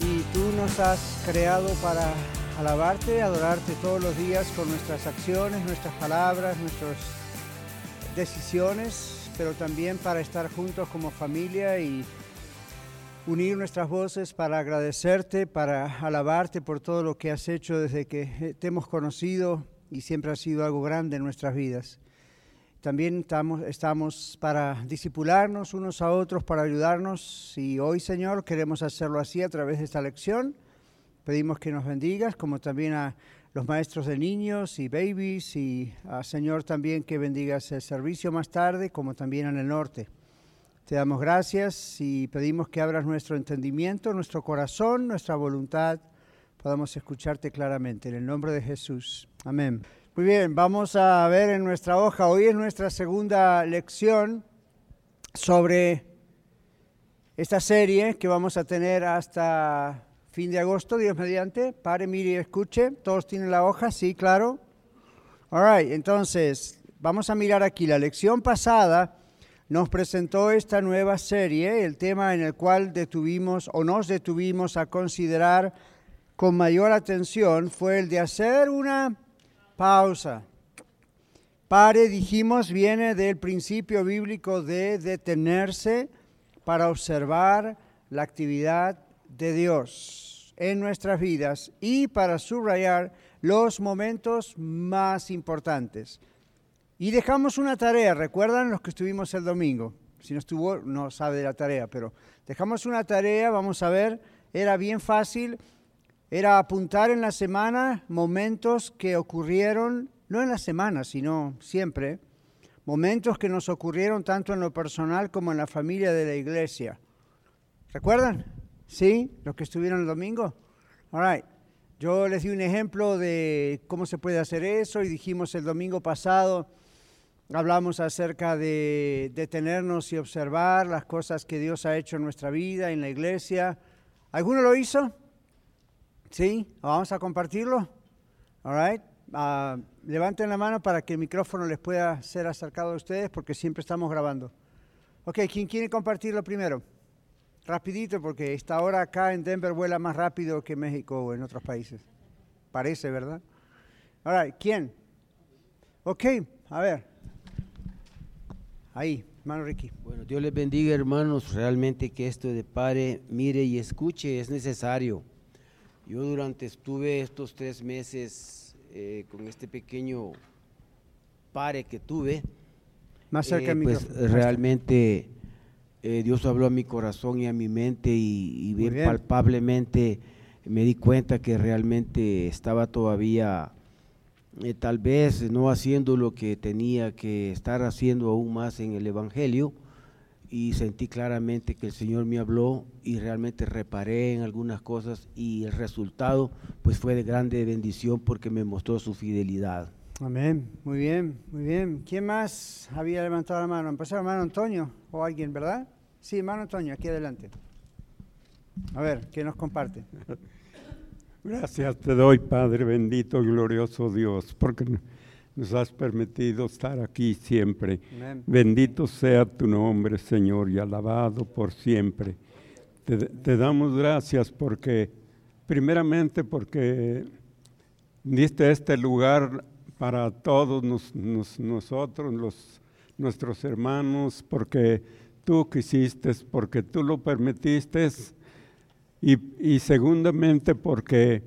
y tú nos has creado para alabarte, adorarte todos los días con nuestras acciones, nuestras palabras, nuestras decisiones, pero también para estar juntos como familia y unir nuestras voces para agradecerte, para alabarte por todo lo que has hecho desde que te hemos conocido y siempre ha sido algo grande en nuestras vidas. También estamos, para disipularnos unos a otros, para ayudarnos. Y hoy, Señor, queremos hacerlo así a través de esta lección. Pedimos que nos bendigas, como también a los maestros de niños y babies, y a Señor también que bendigas el servicio más tarde, como también en el norte. Te damos gracias y pedimos que abras nuestro entendimiento, nuestro corazón, nuestra voluntad, podamos escucharte claramente. En el nombre de Jesús. Amén. Muy bien, vamos a ver en nuestra hoja, hoy es nuestra segunda lección sobre esta serie que vamos a tener hasta fin de agosto, Dios mediante. Pare, mire y escuche. ¿Todos tienen la hoja? Sí, claro. All right, entonces, vamos a mirar aquí. La lección pasada nos presentó esta nueva serie, el tema en el cual detuvimos o nos detuvimos a considerar con mayor atención fue el de hacer una pausa. Pare, dijimos, viene del principio bíblico de detenerse para observar la actividad de Dios en nuestras vidas y para subrayar los momentos más importantes. Y dejamos una tarea, recuerdan los que estuvimos el domingo. Si no estuvo, no sabe de la tarea, pero dejamos una tarea, vamos a ver, era bien fácil era apuntar en la semana momentos que ocurrieron, no en la semana, sino siempre, momentos que nos ocurrieron tanto en lo personal como en la familia de la iglesia. ¿Recuerdan? ¿Sí? Los que estuvieron el domingo. All right. Yo les di un ejemplo de cómo se puede hacer eso y dijimos el domingo pasado, hablamos acerca de detenernos y observar las cosas que Dios ha hecho en nuestra vida, en la iglesia. ¿Alguno lo hizo? ¿Sí? ¿Vamos a compartirlo? All right. Uh, levanten la mano para que el micrófono les pueda ser acercado a ustedes porque siempre estamos grabando. Ok, ¿quién quiere compartirlo primero? Rapidito porque esta hora acá en Denver vuela más rápido que México o en otros países. Parece, ¿verdad? All right, ¿quién? Ok, a ver. Ahí, hermano Ricky. Bueno, Dios les bendiga, hermanos. Realmente que esto de pare, mire y escuche es necesario. Yo durante estuve estos tres meses eh, con este pequeño pare que tuve, más cerca eh, pues realmente eh, Dios habló a mi corazón y a mi mente y, bien, palpablemente me di cuenta que realmente estaba todavía tal vez no haciendo lo que tenía que estar haciendo aún más en el Evangelio y sentí claramente que el Señor me habló y realmente reparé en algunas cosas y el resultado pues fue de grande bendición porque me mostró su fidelidad. Amén, muy bien, muy bien. ¿Quién más había levantado la mano? Empezó hermano Antonio o alguien, ¿verdad? Sí, hermano Antonio, aquí adelante. A ver, ¿qué nos comparte? Gracias te doy, Padre bendito, glorioso Dios, porque nos has permitido estar aquí siempre. Bendito sea tu nombre, Señor, y alabado por siempre. Te, damos gracias porque, primeramente porque diste este lugar para todos nosotros, los, nuestros hermanos, porque tú quisiste, porque tú lo permitiste, y, y segundamente porque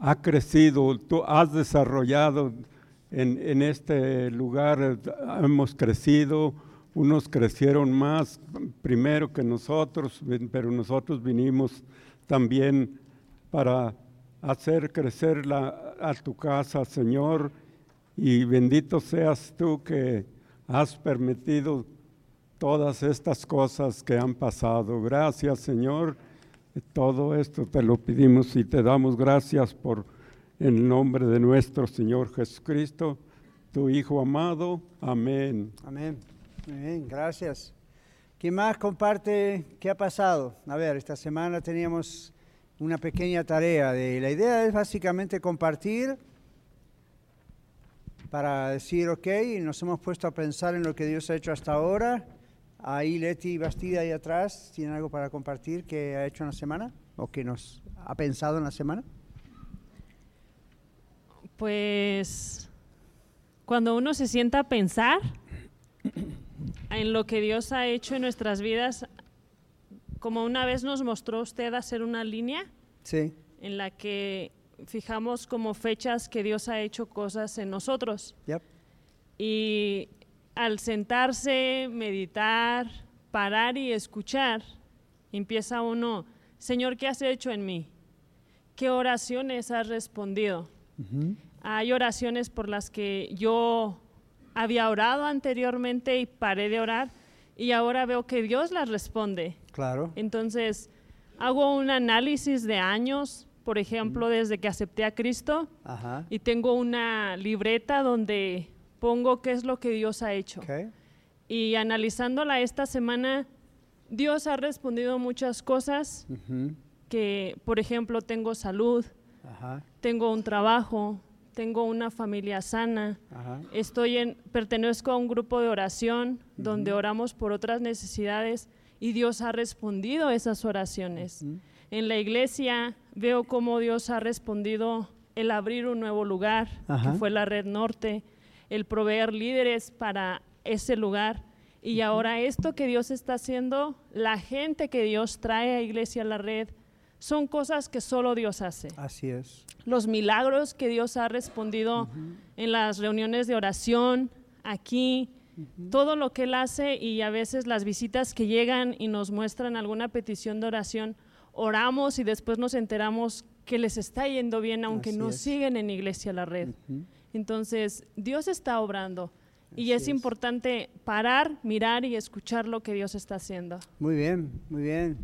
ha crecido, tú has desarrollado en, este lugar hemos crecido, unos crecieron más primero que nosotros, pero nosotros vinimos también para hacer crecer a tu casa, Señor, y bendito seas tú que has permitido todas estas cosas que han pasado. Gracias, Señor, Todo esto te lo pedimos y te damos gracias por en el nombre de nuestro Señor Jesucristo, tu Hijo amado. Amén. Amén. Amén. Gracias. ¿Quién más comparte qué ha pasado? A ver, esta semana teníamos una pequeña tarea. De, la idea es básicamente compartir para decir, ok, nos hemos puesto a pensar en lo que Dios ha hecho hasta ahora Ahí Leti Bastida ahí atrás, ¿tiene algo para compartir que ha hecho en la semana o que nos ha pensado en la semana? Pues cuando uno se sienta a pensar en lo que Dios ha hecho en nuestras vidas, como una vez nos mostró usted hacer una línea sí. en la que fijamos como fechas que Dios ha hecho cosas en nosotros. Yep. Y al sentarse, meditar, parar y escuchar, empieza uno, Señor, ¿qué has hecho en mí? ¿Qué oraciones has respondido? Hay oraciones por las que yo había orado anteriormente y paré de orar y ahora veo que Dios las responde. Claro. Entonces, hago un análisis de años, por ejemplo, desde que acepté a Cristo y tengo una libreta donde pongo qué es lo que Dios ha hecho. Y analizándola esta semana, Dios ha respondido muchas cosas que, por ejemplo, tengo salud, tengo un trabajo, tengo una familia sana, estoy en, pertenezco a un grupo de oración donde oramos por otras necesidades y Dios ha respondido esas oraciones. En la iglesia veo cómo Dios ha respondido el abrir un nuevo lugar, que fue la Red Norte, el proveer líderes para ese lugar. Y ahora esto que Dios está haciendo, la gente que Dios trae a Iglesia a la Red, son cosas que solo Dios hace. Así es. Los milagros que Dios ha respondido en las reuniones de oración, aquí, todo lo que Él hace y a veces las visitas que llegan y nos muestran alguna petición de oración, oramos y después nos enteramos que les está yendo bien, aunque no siguen en Iglesia la Red. Entonces, Dios está obrando. y es, importante parar, mirar y escuchar lo que Dios está haciendo. Muy bien, muy bien.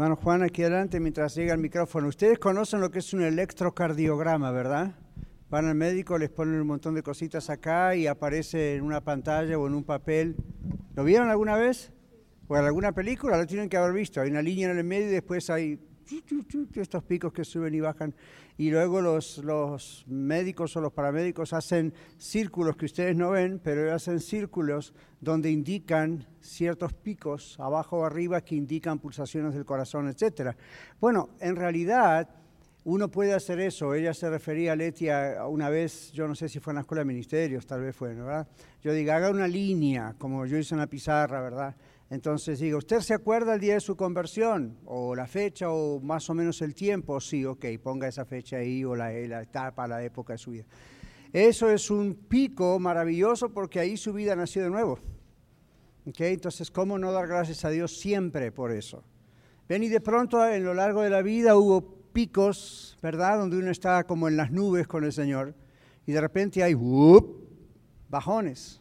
Hermano Juan, aquí adelante mientras llega el micrófono. Ustedes conocen lo que es un electrocardiograma, ¿verdad? Van al médico, les ponen un montón de cositas acá y aparece en una pantalla o en un papel. ¿Lo vieron alguna vez? ¿O en alguna película? Lo tienen que haber visto. Hay una línea en el medio y después hay estos picos que suben y bajan y luego los, los médicos o los paramédicos hacen círculos que ustedes no ven, pero hacen círculos donde indican ciertos picos abajo o arriba que indican pulsaciones del corazón, etc. Bueno, en realidad uno puede hacer eso. Ella se refería a Letia una vez, yo no sé si fue en la escuela de ministerios, tal vez fue, ¿verdad? Yo digo, haga una línea, como yo hice en la pizarra, ¿verdad? Entonces digo, ¿usted se acuerda el día de su conversión? ¿O la fecha o más o menos el tiempo? Sí, ok, ponga esa fecha ahí o la, la etapa, la época de su vida. Eso es un pico maravilloso porque ahí su vida nació de nuevo. Okay, entonces, ¿cómo no dar gracias a Dios siempre por eso? Ven y de pronto en lo largo de la vida hubo picos, ¿verdad? Donde uno está como en las nubes con el Señor y de repente hay bajones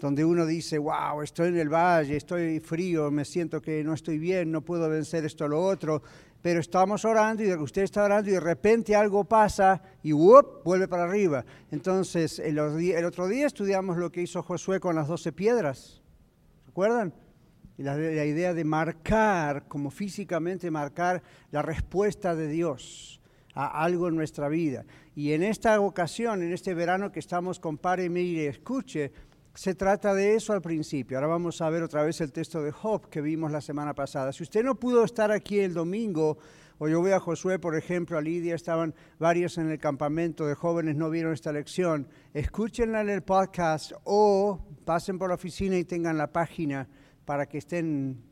donde uno dice, wow, estoy en el valle, estoy frío, me siento que no estoy bien, no puedo vencer esto o lo otro, pero estamos orando y usted está orando y de repente algo pasa y vuelve para arriba. Entonces, el, otro día estudiamos lo que hizo Josué con las doce piedras, ¿recuerdan? la, la idea de marcar, como físicamente marcar la respuesta de Dios a algo en nuestra vida. Y en esta ocasión, en este verano que estamos con Pare, Mire, Escuche, se trata de eso al principio. Ahora vamos a ver otra vez el texto de Job que vimos la semana pasada. Si usted no pudo estar aquí el domingo, o yo voy a Josué, por ejemplo, a Lidia, estaban varios en el campamento de jóvenes, no vieron esta lección, escúchenla en el podcast o pasen por la oficina y tengan la página para que estén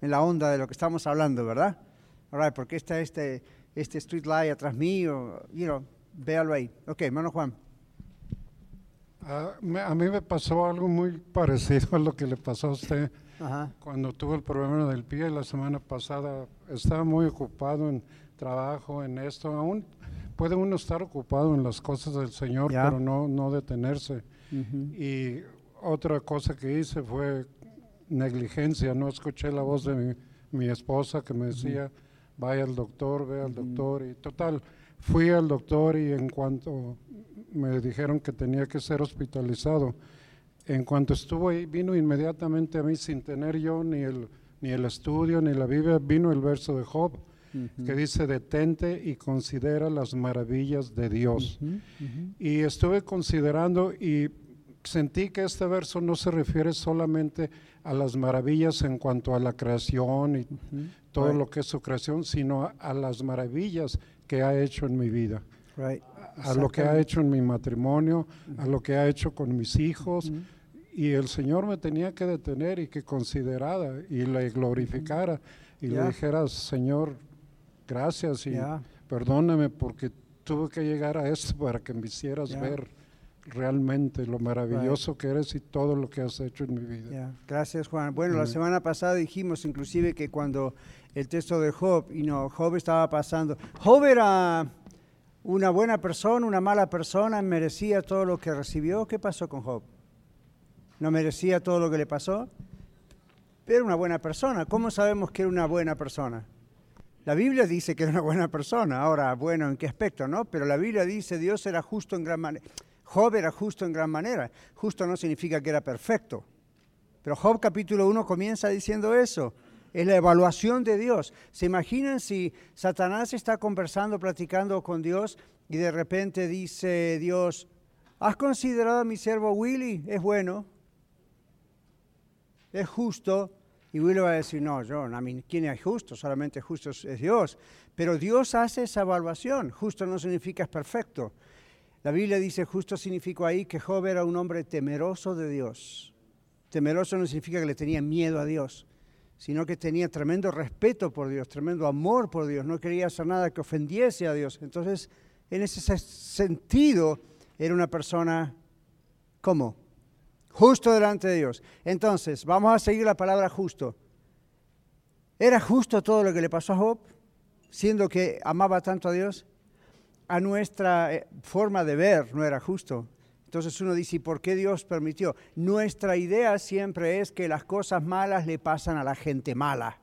en la onda de lo que estamos hablando, ¿verdad? Porque está este, este street atrás mío, you véalo ahí. Ok, hermano Juan. A, a, mí me pasó algo muy parecido a lo que le pasó a usted cuando tuvo el problema del pie la semana pasada. Estaba muy ocupado en trabajo, en esto. Aún puede uno estar ocupado en las cosas del Señor, pero no, no detenerse. Y otra cosa que hice fue negligencia. No escuché la voz de mi mi esposa que me decía, vaya al doctor, ve al doctor, y total, fui al doctor y en cuanto me dijeron que tenía que ser hospitalizado, en cuanto estuvo ahí, vino inmediatamente a mí sin tener yo ni el, ni el estudio, ni la Biblia, vino el verso de Job, que dice, detente y considera las maravillas de Dios. Y estuve considerando y sentí que este verso no se refiere solamente a las maravillas en cuanto a la creación y todo lo que es su creación, sino a, las maravillas que ha hecho en mi vida. A, lo que ha hecho en mi matrimonio, a lo que ha hecho con mis hijos. Y el Señor me tenía que detener y que considerara y le glorificara y le dijera, Señor, gracias y perdóname porque tuve que llegar a esto para que me hicieras ver realmente lo maravilloso que eres y todo lo que has hecho en mi vida. Gracias Juan. Bueno, la semana pasada dijimos inclusive que cuando el texto de Job, y no, Job estaba pasando, Job era una buena persona, una mala persona, merecía todo lo que recibió. ¿Qué pasó con Job? ¿No merecía todo lo que le pasó? Pero una buena persona. ¿Cómo sabemos que era una buena persona? La Biblia dice que era una buena persona. Ahora, bueno, ¿en qué aspecto, no? Pero la Biblia dice Dios era justo en gran manera. Job era justo en gran manera. Justo no significa que era perfecto. Pero Job capítulo 1 comienza diciendo eso. Es la evaluación de Dios. ¿Se imaginan si Satanás está conversando, platicando con Dios y de repente dice Dios, ¿has considerado a mi siervo Willy? Es bueno. Es justo. Y Willy va a decir, no, yo, a mí, ¿quién es justo? Solamente justo es Dios. Pero Dios hace esa evaluación. Justo no significa es perfecto. La Biblia dice, justo significó ahí que Job era un hombre temeroso de Dios. Temeroso no significa que le tenía miedo a Dios, sino que tenía tremendo respeto por Dios, tremendo amor por Dios, no quería hacer nada que ofendiese a Dios. Entonces, en ese sentido, era una persona, ¿cómo? Justo delante de Dios. Entonces, vamos a seguir la palabra justo. ¿Era justo todo lo que le pasó a Job, siendo que amaba tanto a Dios? a nuestra eh, forma de ver no era justo. Entonces uno dice, por qué Dios permitió? Nuestra idea siempre es que las cosas malas le pasan a la gente mala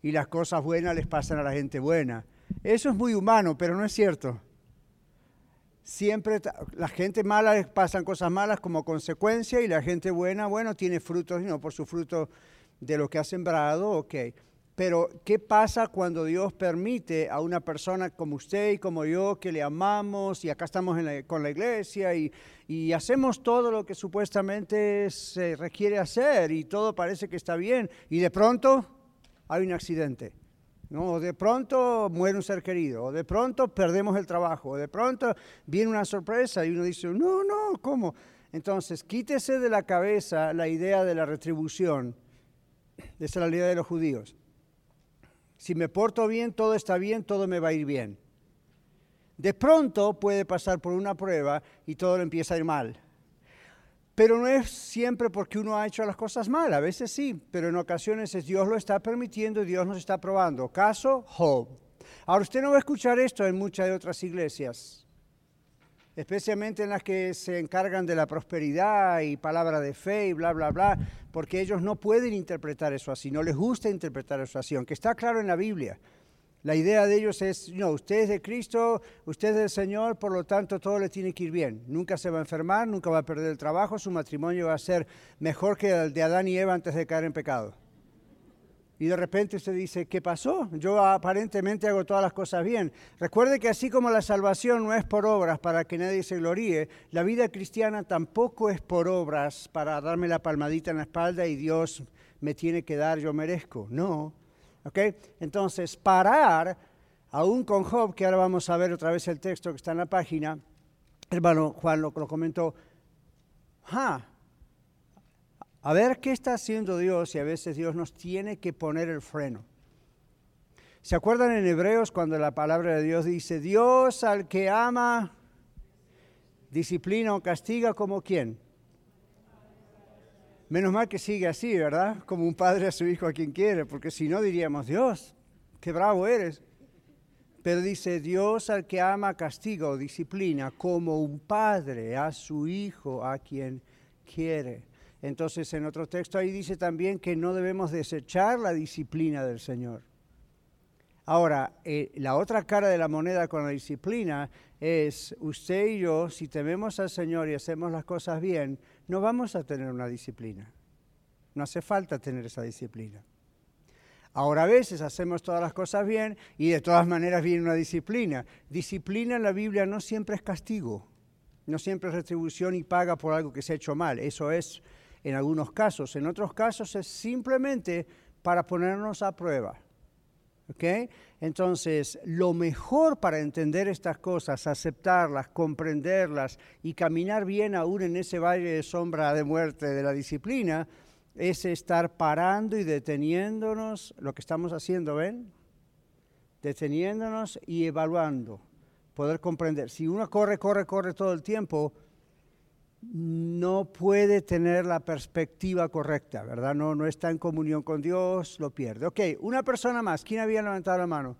y las cosas buenas les pasan a la gente buena. Eso es muy humano, pero no es cierto. Siempre la gente mala les pasan cosas malas como consecuencia y la gente buena, bueno, tiene frutos, no por su fruto de lo que ha sembrado, ok. Pero, ¿qué pasa cuando Dios permite a una persona como usted y como yo, que le amamos y acá estamos con la iglesia y, hacemos todo lo que supuestamente se requiere hacer y todo parece que está bien y de pronto hay un accidente? ¿no? O de pronto muere un ser querido, o de pronto perdemos el trabajo, o de pronto viene una sorpresa y uno dice, no, no, ¿cómo? Entonces, quítese de la cabeza la idea de la retribución. Esa es la idea de los judíos si me porto bien, todo está bien, todo me va a ir bien. De pronto puede pasar por una prueba y todo le empieza a ir mal. Pero no es siempre porque uno ha hecho las cosas mal, a veces sí, pero en ocasiones es Dios lo está permitiendo y Dios nos está probando. Caso Job. Ahora usted no va a escuchar esto en muchas de otras iglesias especialmente en las que se encargan de la prosperidad y palabra de fe y bla, bla, bla, porque ellos no pueden interpretar eso así, no les gusta interpretar eso así, aunque está claro en la Biblia. La idea de ellos es, no, usted es de Cristo, usted es del Señor, por lo tanto todo le tiene que ir bien. Nunca se va a enfermar, nunca va a perder el trabajo, su matrimonio va a ser mejor que el de Adán y Eva antes de caer en pecado y de repente usted dice, ¿qué pasó? Yo aparentemente hago todas las cosas bien. Recuerde que así como la salvación no es por obras para que nadie se gloríe, la vida cristiana tampoco es por obras para darme la palmadita en la espalda y Dios me tiene que dar, yo merezco. No. ¿Ok? Entonces, parar, aún con Job, que ahora vamos a ver otra vez el texto que está en la página, hermano Juan lo, comentó, ah, a ver qué está haciendo Dios y a veces Dios nos tiene que poner el freno. ¿Se acuerdan en Hebreos cuando la palabra de Dios dice, Dios al que ama, disciplina o castiga como quién? Menos mal que sigue así, ¿verdad? Como un padre a su hijo a quien quiere, porque si no diríamos, Dios, qué bravo eres. Pero dice, Dios al que ama castiga o disciplina como un padre a su hijo a quien quiere. Entonces en otro texto ahí dice también que no debemos desechar la disciplina del Señor. Ahora, eh, la otra cara de la moneda con la disciplina es usted y yo, si tememos al Señor y hacemos las cosas bien, no vamos a tener una disciplina. No hace falta tener esa disciplina. Ahora a veces hacemos todas las cosas bien y de todas maneras viene una disciplina. Disciplina en la Biblia no siempre es castigo, no siempre es retribución y paga por algo que se ha hecho mal. Eso es en algunos casos. En otros casos es simplemente para ponernos a prueba. Entonces, lo mejor para entender estas cosas, aceptarlas, comprenderlas y caminar bien aún en ese valle de sombra de muerte de la disciplina, es estar parando y deteniéndonos, lo que estamos haciendo, ¿ven? Deteniéndonos y evaluando, poder comprender. Si uno corre, corre, corre todo el tiempo, no puede tener la perspectiva correcta, ¿verdad? No, no está en comunión con Dios, lo pierde. Ok, una persona más. ¿Quién había levantado la mano?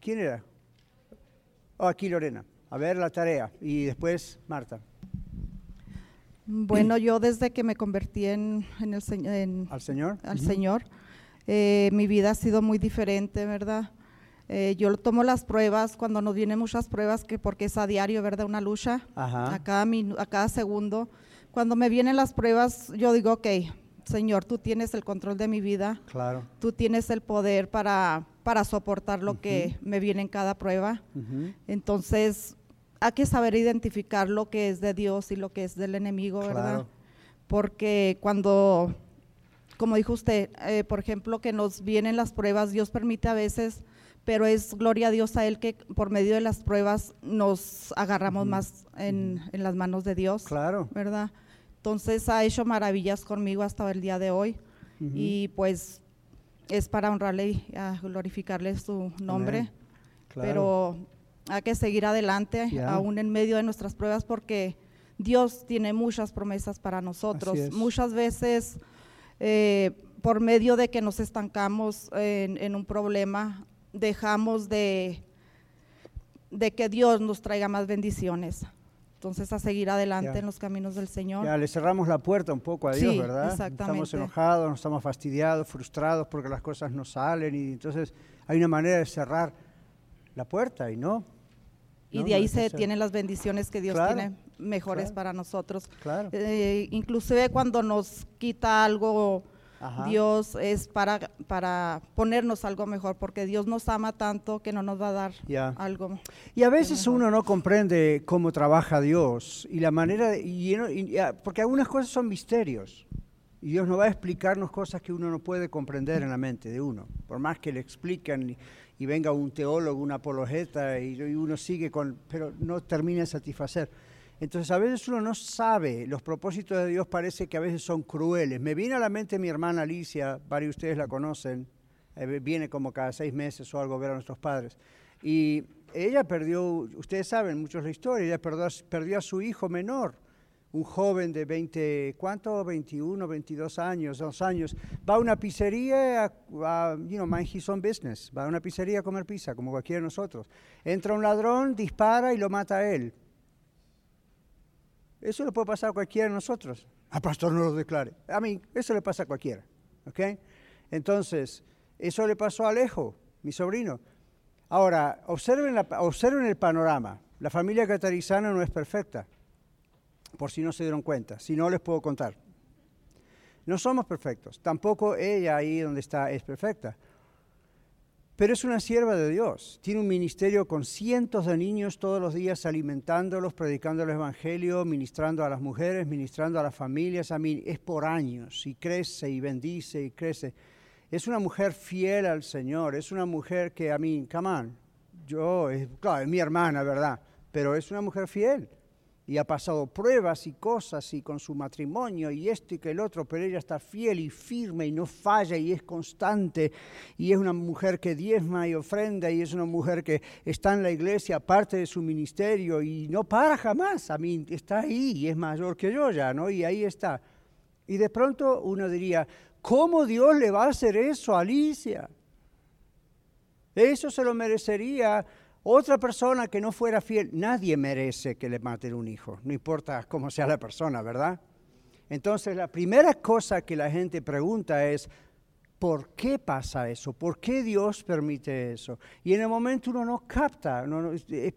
¿Quién era? Oh, aquí Lorena. A ver la tarea. Y después Marta. Bueno, yo desde que me convertí en, el al Señor, al Señor, eh, mi vida ha sido muy diferente, ¿verdad? Eh, yo tomo las pruebas cuando nos vienen muchas pruebas, que porque es a diario, ¿verdad? Una lucha a cada, a cada segundo. Cuando me vienen las pruebas, yo digo, ok, Señor, tú tienes el control de mi vida. Claro. Tú tienes el poder para, para soportar lo que me viene en cada prueba. Entonces, hay que saber identificar lo que es de Dios y lo que es del enemigo, ¿verdad? Porque cuando, como dijo usted, eh, por ejemplo, que nos vienen las pruebas, Dios permite a veces pero es gloria a Dios a Él que por medio de las pruebas nos agarramos más en, las manos de Dios. Claro. ¿Verdad? Entonces ha hecho maravillas conmigo hasta el día de hoy y pues es para honrarle y glorificarle su nombre. Claro. Pero hay que seguir adelante aún en medio de nuestras pruebas porque Dios tiene muchas promesas para nosotros. Muchas veces eh, por medio de que nos estancamos en, en un problema, dejamos de, de que Dios nos traiga más bendiciones. Entonces, a seguir adelante en los caminos del Señor. Ya, le cerramos la puerta un poco a Dios, ¿verdad? Estamos enojados, estamos fastidiados, frustrados porque las cosas no salen y entonces hay una manera de cerrar la puerta y no. Y de ahí se tienen las bendiciones que Dios tiene mejores para nosotros. Claro. Eh, inclusive cuando nos quita algo Dios es para, para ponernos algo mejor, porque Dios nos ama tanto que no nos va a dar algo. Y a veces uno no comprende cómo trabaja Dios y la manera, y, porque algunas cosas son misterios. Y Dios no va a explicarnos cosas que uno no puede comprender en la mente de uno. Por más que le explican y, venga un teólogo, un apologeta, y, y, uno sigue con, pero no termina de satisfacer. Entonces a veces uno no sabe, los propósitos de Dios parece que a veces son crueles. Me viene a la mente mi hermana Alicia, varios de ustedes la conocen, eh, viene como cada seis meses o algo a ver a nuestros padres. Y ella perdió, ustedes saben muchos la historia, ella perdió, a su hijo menor, un joven de 20, ¿cuánto? 21, 22 años, dos años. Va a una pizzería, a, you know, mind his own business, va a una pizzería a comer pizza, como cualquiera de nosotros. Entra un ladrón, dispara y lo mata a él. Eso le puede pasar a cualquiera de nosotros. Al pastor no lo declare. A mí, eso le pasa a cualquiera. ¿Ok? Entonces, eso le pasó a Alejo, mi sobrino. Ahora, observen, observen el panorama. La familia catarizana no es perfecta, por si no se dieron cuenta. Si no, les puedo contar. No somos perfectos. Tampoco ella ahí donde está es perfecta. Pero es una sierva de Dios. Tiene un ministerio con cientos de niños todos los días alimentándolos, predicando el Evangelio, ministrando a las mujeres, ministrando a las familias. A mí es por años y crece y bendice y crece. Es una mujer fiel al Señor. Es una mujer que a mí, come on, yo, claro, es mi hermana, ¿verdad? Pero es una mujer fiel y ha pasado pruebas y cosas y con su matrimonio y esto y que el otro, pero ella está fiel y firme y no falla y es constante y es una mujer que diezma y ofrenda y es una mujer que está en la iglesia, parte de su ministerio y no para jamás, a mí está ahí y es mayor que yo ya, ¿no? Y ahí está. Y de pronto uno diría, ¿cómo Dios le va a hacer eso a Alicia? Eso se lo merecería otra persona que no fuera fiel, nadie merece que le maten un hijo, no importa cómo sea la persona, ¿verdad? Entonces la primera cosa que la gente pregunta es, ¿por qué pasa eso? ¿Por qué Dios permite eso? Y en el momento uno no capta,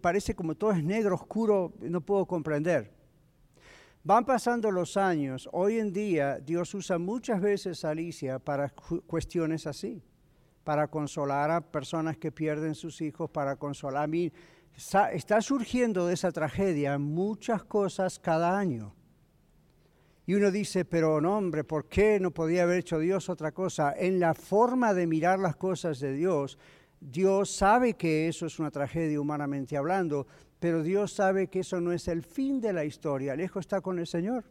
parece como todo es negro, oscuro, no puedo comprender. Van pasando los años, hoy en día Dios usa muchas veces a Alicia para cuestiones así, para consolar a personas que pierden sus hijos, para consolar a mí. Está surgiendo de esa tragedia muchas cosas cada año. Y uno dice, pero no, hombre, ¿por qué no podía haber hecho Dios otra cosa? En la forma de mirar las cosas de Dios, Dios sabe que eso es una tragedia humanamente hablando, pero Dios sabe que eso no es el fin de la historia. Lejos está con el Señor,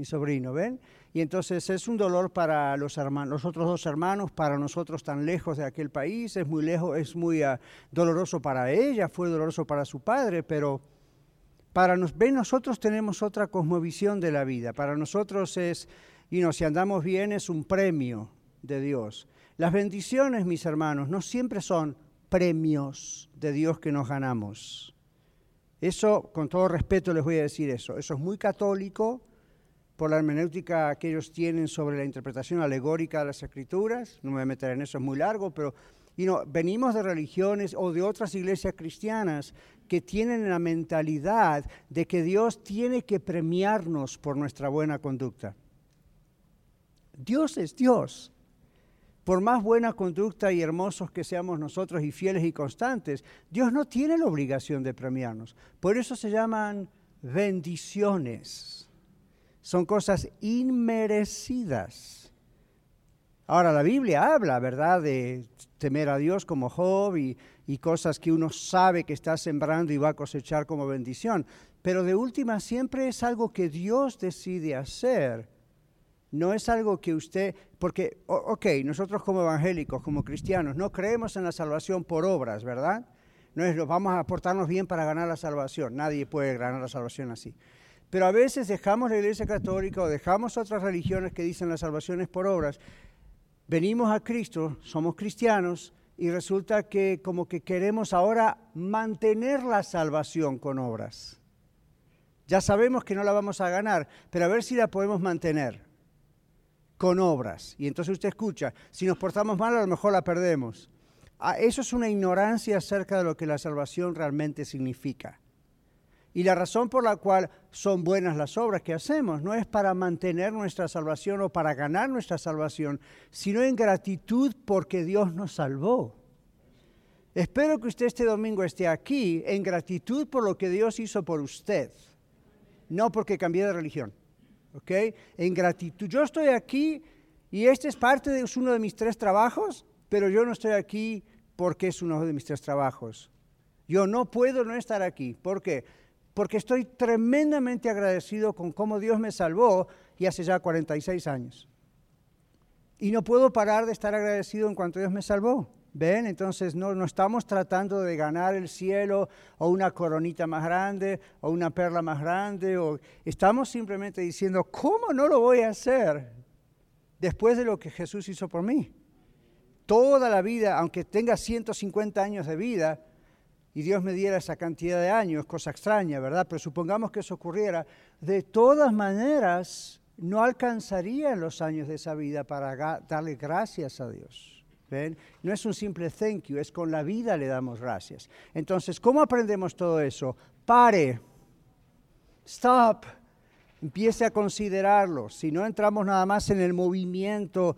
mi sobrino, ¿ven? Y entonces es un dolor para los, hermanos, los otros dos hermanos, para nosotros tan lejos de aquel país, es muy lejos, es muy ah, doloroso para ella, fue doloroso para su padre, pero para nos, nosotros tenemos otra cosmovisión de la vida. Para nosotros es, y si andamos bien, es un premio de Dios. Las bendiciones, mis hermanos, no siempre son premios de Dios que nos ganamos. Eso, con todo respeto, les voy a decir eso. Eso es muy católico por la hermenéutica que ellos tienen sobre la interpretación alegórica de las escrituras. No me voy a meter en eso, es muy largo, pero venimos de religiones o de otras iglesias cristianas que tienen la mentalidad de que Dios tiene que premiarnos por nuestra buena conducta. Dios es Dios. Por más buena conducta y hermosos que seamos nosotros y fieles y constantes, Dios no tiene la obligación de premiarnos. Por eso se llaman bendiciones. Son cosas inmerecidas. Ahora, la Biblia habla, ¿verdad?, de temer a Dios como Job y, cosas que uno sabe que está sembrando y va a cosechar como bendición. Pero de última siempre es algo que Dios decide hacer. No es algo que usted, porque, ok, nosotros como evangélicos, como cristianos, no creemos en la salvación por obras, ¿verdad? No es, vamos a portarnos bien para ganar la salvación. Nadie puede ganar la salvación así. Pero a veces dejamos la iglesia católica o dejamos otras religiones que dicen la salvación es por obras venimos a Cristo, somos cristianos, y resulta que como que queremos ahora mantener la salvación con obras. Ya sabemos que no la vamos a ganar, pero a ver si la podemos mantener con obras. Y entonces usted escucha, si nos portamos mal a lo mejor la perdemos. Ah, eso es una ignorancia acerca de lo que la salvación realmente significa. Y la razón por la cual son buenas las obras que hacemos no es para mantener nuestra salvación o para ganar nuestra salvación, sino en gratitud porque Dios nos salvó. Espero que usted este domingo esté aquí en gratitud por lo que Dios hizo por usted, no porque cambié de religión. ¿Ok? En gratitud. Yo estoy aquí y este es parte de uno de mis tres trabajos, pero yo no estoy aquí porque es uno de mis tres trabajos. Yo no puedo no estar aquí. ¿Por qué? Porque estoy tremendamente agradecido con cómo Dios me salvó y hace ya 46 años. Y no puedo parar de estar agradecido en cuanto Dios me salvó. ¿Ven? Entonces no, no estamos tratando de ganar el cielo o una coronita más grande o una perla más grande. O, estamos simplemente diciendo, ¿cómo no lo voy a hacer después de lo que Jesús hizo por mí? Toda la vida, aunque tenga 150 años de vida, y Dios me diera esa cantidad de años, cosa extraña, ¿verdad? Pero supongamos que eso ocurriera, de todas maneras no alcanzaría los años de esa vida para darle gracias a Dios. ¿Ven? No es un simple thank you, es con la vida le damos gracias. Entonces, ¿cómo aprendemos todo eso? Pare, stop, empiece a considerarlo. Si no entramos nada más en el movimiento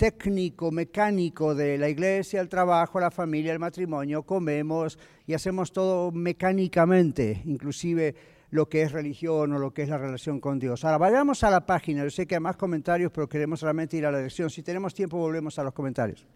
técnico, mecánico de la iglesia, el trabajo, la familia, el matrimonio, comemos y hacemos todo mecánicamente, inclusive lo que es religión o lo que es la relación con Dios. Ahora vayamos a la página, yo sé que hay más comentarios, pero queremos realmente ir a la lección. Si tenemos tiempo, volvemos a los comentarios.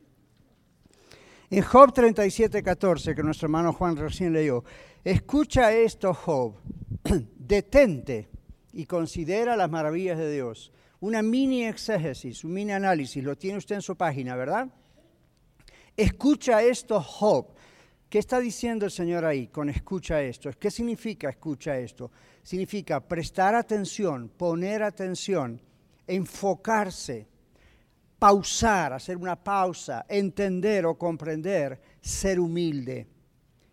En Job 37, 14, que nuestro hermano Juan recién leyó, escucha esto, Job, detente y considera las maravillas de Dios una mini exégesis, un mini análisis, lo tiene usted en su página, ¿verdad? Escucha esto, Job. ¿Qué está diciendo el Señor ahí con escucha esto? ¿Qué significa escucha esto? Significa prestar atención, poner atención, enfocarse, pausar, hacer una pausa, entender o comprender, ser humilde.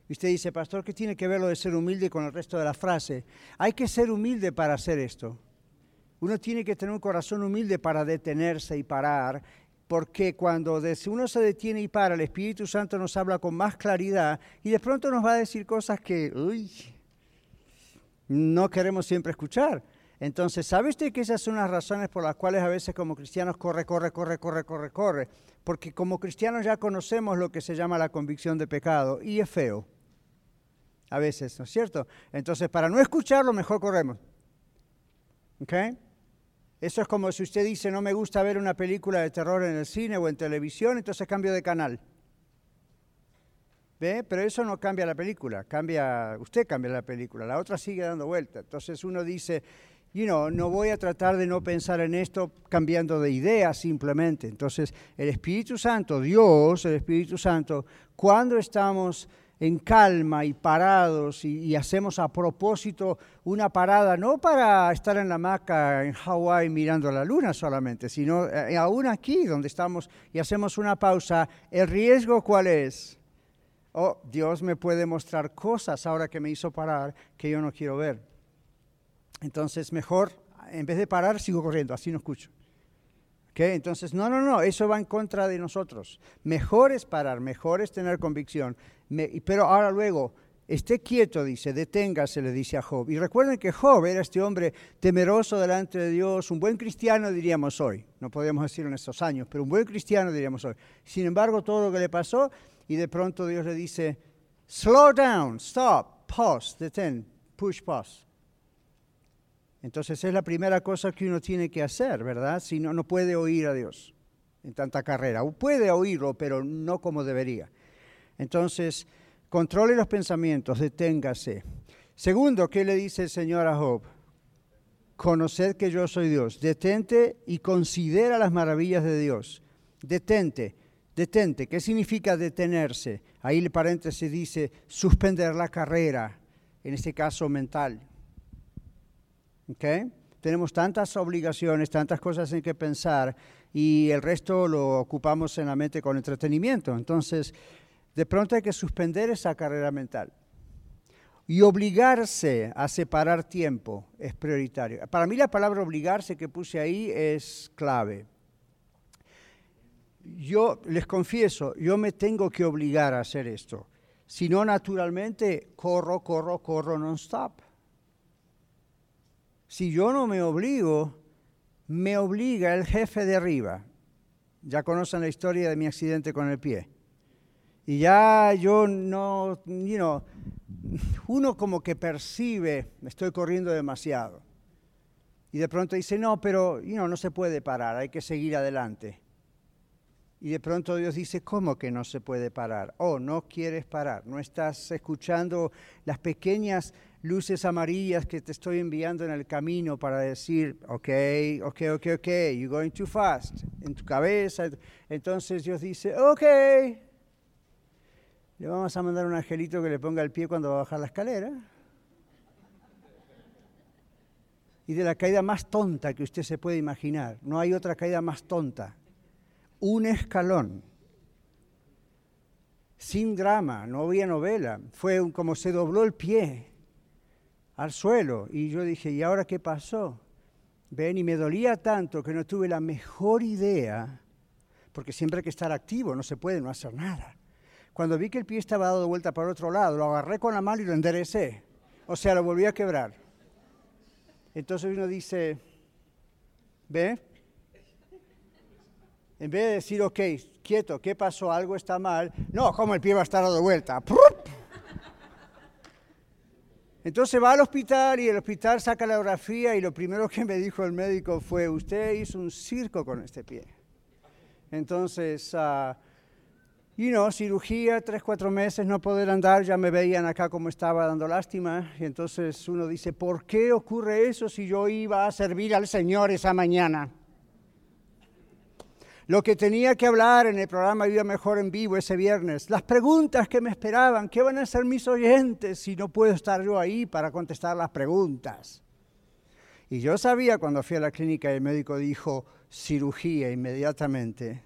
Y usted dice, pastor, ¿qué tiene que ver lo de ser humilde con el resto de la frase? Hay que ser humilde para hacer esto. Uno tiene que tener un corazón humilde para detenerse y parar, porque cuando uno se detiene y para, el Espíritu Santo nos habla con más claridad y de pronto nos va a decir cosas que no queremos siempre escuchar. Entonces, ¿sabe usted que esas son las razones por las cuales a veces como cristianos corre, corre, corre, corre, corre, corre? Porque como cristianos ya conocemos lo que se llama la convicción de pecado y es feo. A veces, ¿no es cierto? Entonces, para no escucharlo, mejor corremos. ¿Ok? Eso es como si usted dice, no me gusta ver una película de terror en el cine o en televisión, entonces cambio de canal. ¿Ve? Pero eso no cambia la película, cambia, usted cambia la película, la otra sigue dando vuelta. Entonces uno dice, you know, no voy a tratar de no pensar en esto cambiando de idea simplemente. Entonces, el Espíritu Santo, Dios, el Espíritu Santo, cuando estamos en calma y parados y, hacemos a propósito una parada, no para estar en la hamaca en Hawái mirando la luna solamente, sino eh, aún aquí donde estamos y hacemos una pausa, ¿el riesgo cuál es? Oh, Dios me puede mostrar cosas ahora que me hizo parar que yo no quiero ver. Entonces, mejor, en vez de parar, sigo corriendo, así no escucho. ¿Okay? Entonces, no, no, no, eso va en contra de nosotros. Mejor es parar, mejor es tener convicción. pero ahora luego, esté quieto, dice, deténgase, le dice a Job. Y recuerden que Job era este hombre temeroso delante de Dios, un buen cristiano diríamos hoy. No podemos decirlo en estos años, pero un buen cristiano diríamos hoy. Sin embargo, todo lo que le pasó, y de pronto Dios le dice, slow down, stop, pause, detén, push pause. Entonces es la primera cosa que uno tiene que hacer, ¿verdad? Si no, no puede oír a Dios en tanta carrera. Puede oírlo, pero no como debería. Entonces, controle los pensamientos, deténgase. Segundo, ¿qué le dice el Señor a Job? Conoced que yo soy Dios. Detente y considera las maravillas de Dios. Detente, detente. ¿Qué significa detenerse? Ahí el paréntesis dice suspender la carrera, en este caso mental. Tenemos tantas obligaciones, tantas cosas en que pensar y el resto lo ocupamos en la mente con entretenimiento. Entonces, de pronto hay que suspender esa carrera mental. Y obligarse a separar tiempo es prioritario. Para mí la palabra obligarse que puse ahí es clave. Yo les confieso, yo me tengo que obligar a hacer esto. Si no, naturalmente, corro, corro, corro non-stop. Si yo no me obligo, me obliga el jefe de arriba. Ya conocen la historia de mi accidente con el pie. Y ya yo no, you know, uno como que percibe, me estoy corriendo demasiado. Y de pronto dice, no, pero you know, no se puede parar, hay que seguir adelante. Y de pronto Dios dice, ¿cómo que no se puede parar? Oh, no quieres parar, no estás escuchando las pequeñas luces amarillas que te estoy enviando en el camino para decir, ok, ok, ok, ok, you're going too fast, en tu cabeza. Entonces Dios dice, ok, le vamos a mandar un angelito que le ponga el pie cuando va a bajar la escalera. Y de la caída más tonta que usted se puede imaginar, no hay otra caída más tonta. Un escalón sin drama, no había novela, fue como se dobló el pie al suelo. Y yo dije, ¿y ahora qué pasó? Ven, y me dolía tanto que no tuve la mejor idea, porque siempre hay que estar activo, no se puede no hacer nada. Cuando vi que el pie estaba dado vuelta para otro lado, lo agarré con la mano y lo enderecé. O sea, lo volví a quebrar. Entonces uno dice, ¿ve? En vez de decir, ok, quieto, ¿qué pasó? Algo está mal. No, ¿cómo el pie va a estar dado vuelta? Entonces va al hospital y el hospital saca la ecografía y lo primero que me dijo el médico fue, usted hizo un circo con este pie. Entonces, uh, you know, cirugía, tres, cuatro meses, no poder andar, ya me veían acá como estaba dando lástima. Y entonces uno dice, ¿por qué ocurre eso si yo iba a servir al Señor esa mañana? Lo que tenía que hablar en el programa Vida Mejor en vivo ese viernes, las preguntas que me esperaban, ¿qué van a ser mis oyentes si no puedo estar yo ahí para contestar las preguntas? Y yo sabía cuando fui a la clínica y el médico dijo cirugía inmediatamente.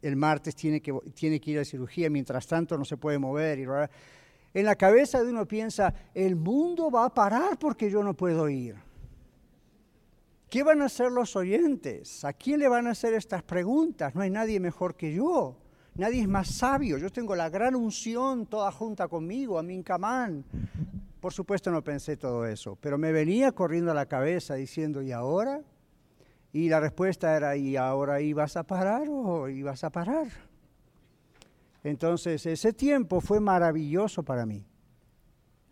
El martes tiene que, tiene que ir a cirugía, mientras tanto no se puede mover. Y en la cabeza de uno piensa, el mundo va a parar porque yo no puedo ir. ¿Qué van a hacer los oyentes? ¿A quién le van a hacer estas preguntas? No hay nadie mejor que yo. Nadie es más sabio. Yo tengo la gran unción toda junta conmigo, a mi camán. Por supuesto no pensé todo eso, pero me venía corriendo a la cabeza diciendo, ¿y ahora? Y la respuesta era, ¿y ahora ibas a parar o ibas a parar? Entonces ese tiempo fue maravilloso para mí.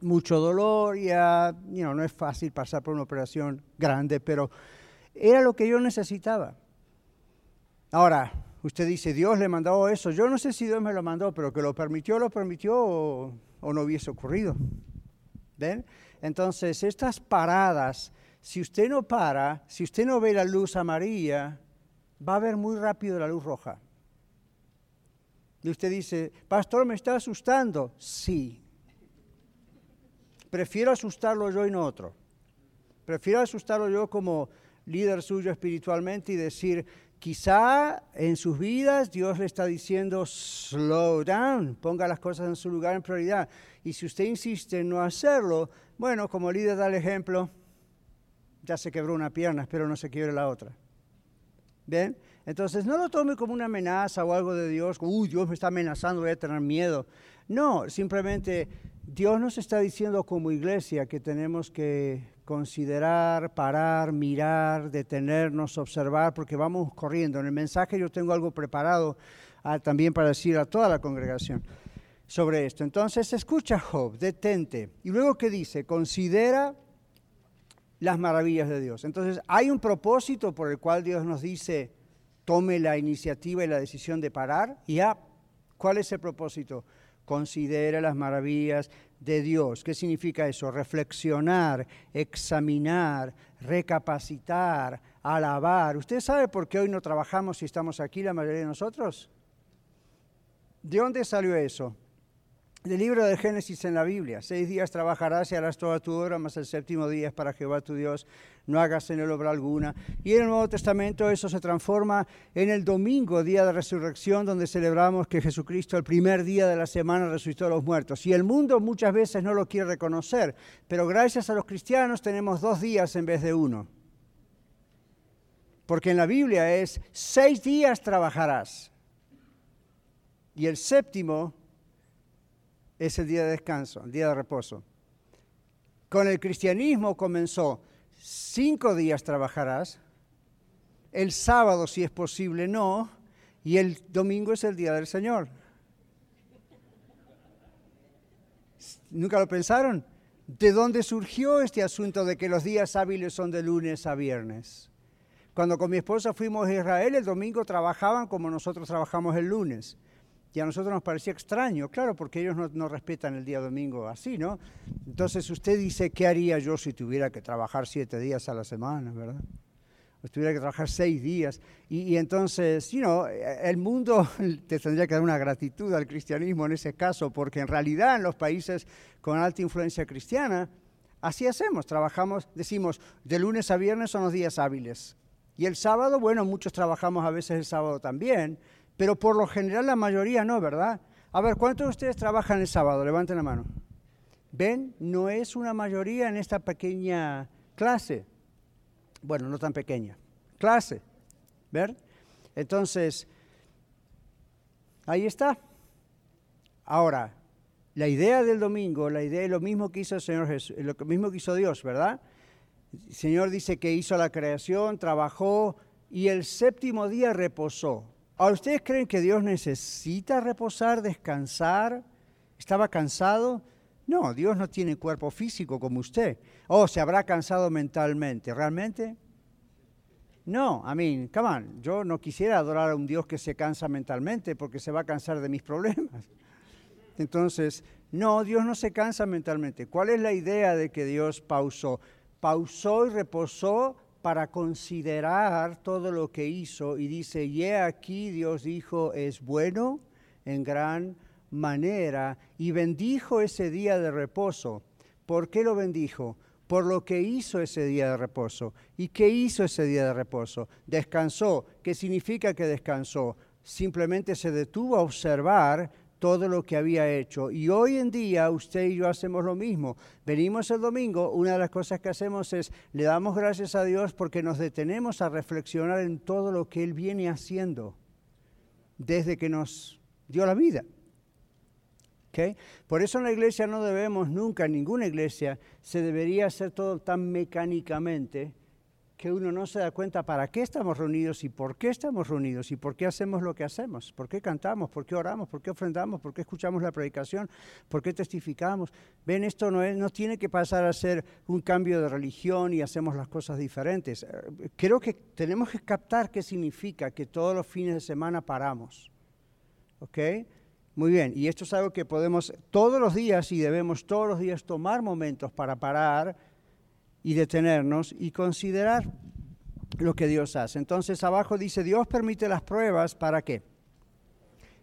Mucho dolor, ya no es fácil pasar por una operación grande, pero era lo que yo necesitaba. Ahora, usted dice, Dios le mandó eso. Yo no sé si Dios me lo mandó, pero que lo permitió, lo permitió o, o no hubiese ocurrido. ¿Ven? Entonces, estas paradas, si usted no para, si usted no ve la luz amarilla, va a ver muy rápido la luz roja. Y usted dice, pastor, me está asustando. Sí. Prefiero asustarlo yo y no otro. Prefiero asustarlo yo como líder suyo espiritualmente y decir, quizá en sus vidas Dios le está diciendo, slow down, ponga las cosas en su lugar en prioridad. Y si usted insiste en no hacerlo, bueno, como líder da el ejemplo, ya se quebró una pierna, espero no se quiebre la otra. ¿Ven? Entonces no lo tome como una amenaza o algo de Dios, uy, Dios me está amenazando, voy a tener miedo. No, simplemente Dios nos está diciendo como iglesia que tenemos que considerar, parar, mirar, detenernos, observar, porque vamos corriendo. En el mensaje yo tengo algo preparado ah, también para decir a toda la congregación sobre esto. Entonces, escucha Job, detente. Y luego, ¿qué dice? Considera las maravillas de Dios. Entonces, hay un propósito por el cual Dios nos dice, tome la iniciativa y la decisión de parar. Y ya, ¿cuál es el propósito? Considera las maravillas de Dios. ¿Qué significa eso? Reflexionar, examinar, recapacitar, alabar. ¿Usted sabe por qué hoy no trabajamos si estamos aquí la mayoría de nosotros? ¿De dónde salió eso? Del libro de Génesis en la Biblia. Seis días trabajarás y harás toda tu obra, mas el séptimo día es para Jehová tu Dios. No hagas en él obra alguna. Y en el Nuevo Testamento eso se transforma en el domingo, día de resurrección, donde celebramos que Jesucristo el primer día de la semana resucitó a los muertos. Y el mundo muchas veces no lo quiere reconocer, pero gracias a los cristianos tenemos dos días en vez de uno. Porque en la Biblia es seis días trabajarás. Y el séptimo es el día de descanso, el día de reposo. Con el cristianismo comenzó, cinco días trabajarás, el sábado si es posible no, y el domingo es el día del Señor. ¿Nunca lo pensaron? ¿De dónde surgió este asunto de que los días hábiles son de lunes a viernes? Cuando con mi esposa fuimos a Israel, el domingo trabajaban como nosotros trabajamos el lunes. Y a nosotros nos parecía extraño, claro, porque ellos no, respetan el día domingo así, ¿no? Entonces usted dice, ¿qué haría yo si tuviera que trabajar siete días a la semana, verdad? O tuviera que trabajar seis días. Y, entonces, you know, el mundo te tendría que dar una gratitud al cristianismo en ese caso, porque en realidad en los países con alta influencia cristiana, así hacemos, trabajamos, decimos, de lunes a viernes son los días hábiles. Y el sábado, bueno, muchos trabajamos a veces el sábado también, pero por lo general la mayoría no, ¿verdad? A ver, ¿cuántos de ustedes trabajan el sábado? Levanten la mano. ¿Ven? No es una mayoría en esta pequeña clase. Bueno, no tan pequeña. Clase. ¿Ver? Entonces, ahí está. Ahora, la idea del domingo, la idea es lo mismo que hizo el Señor Jesús, lo mismo que hizo Dios, ¿verdad? El Señor dice que hizo la creación, trabajó y el séptimo día reposó. ¿Ahora ustedes creen que Dios necesita reposar, descansar? ¿Estaba cansado? No, Dios no tiene cuerpo físico como usted. Oh, se habrá cansado mentalmente. ¿Realmente? No, I mean, come on, yo no quisiera adorar a un Dios que se cansa mentalmente porque se va a cansar de mis problemas. Entonces, no, Dios no se cansa mentalmente. ¿Cuál es la idea de que Dios pausó? Pausó y reposó para considerar todo lo que hizo y dice, y aquí Dios dijo, es bueno en gran manera y bendijo ese día de reposo. ¿Por qué lo bendijo? Por lo que hizo ese día de reposo. ¿Y qué hizo ese día de reposo? Descansó. ¿Qué significa que descansó? Simplemente se detuvo a observar todo lo que había hecho. Y hoy en día usted y yo hacemos lo mismo. Venimos el domingo, una de las cosas que hacemos es le damos gracias a Dios porque nos detenemos a reflexionar en todo lo que Él viene haciendo desde que nos dio la vida. Por eso en la iglesia no debemos nunca, en ninguna iglesia, se debería hacer todo tan mecánicamente que uno no se da cuenta para qué estamos reunidos y por qué estamos reunidos y por qué hacemos lo que hacemos, por qué cantamos, por qué oramos, por qué ofrendamos, por qué escuchamos la predicación, por qué testificamos. Ven, esto no, es, no tiene que pasar a ser un cambio de religión y hacemos las cosas diferentes. Eh, creo que tenemos que captar qué significa que todos los fines de semana paramos. ¿Ok? Muy bien, y esto es algo que podemos todos los días y debemos todos los días tomar momentos para parar y detenernos y considerar lo que Dios hace. Entonces abajo dice, Dios permite las pruebas para qué?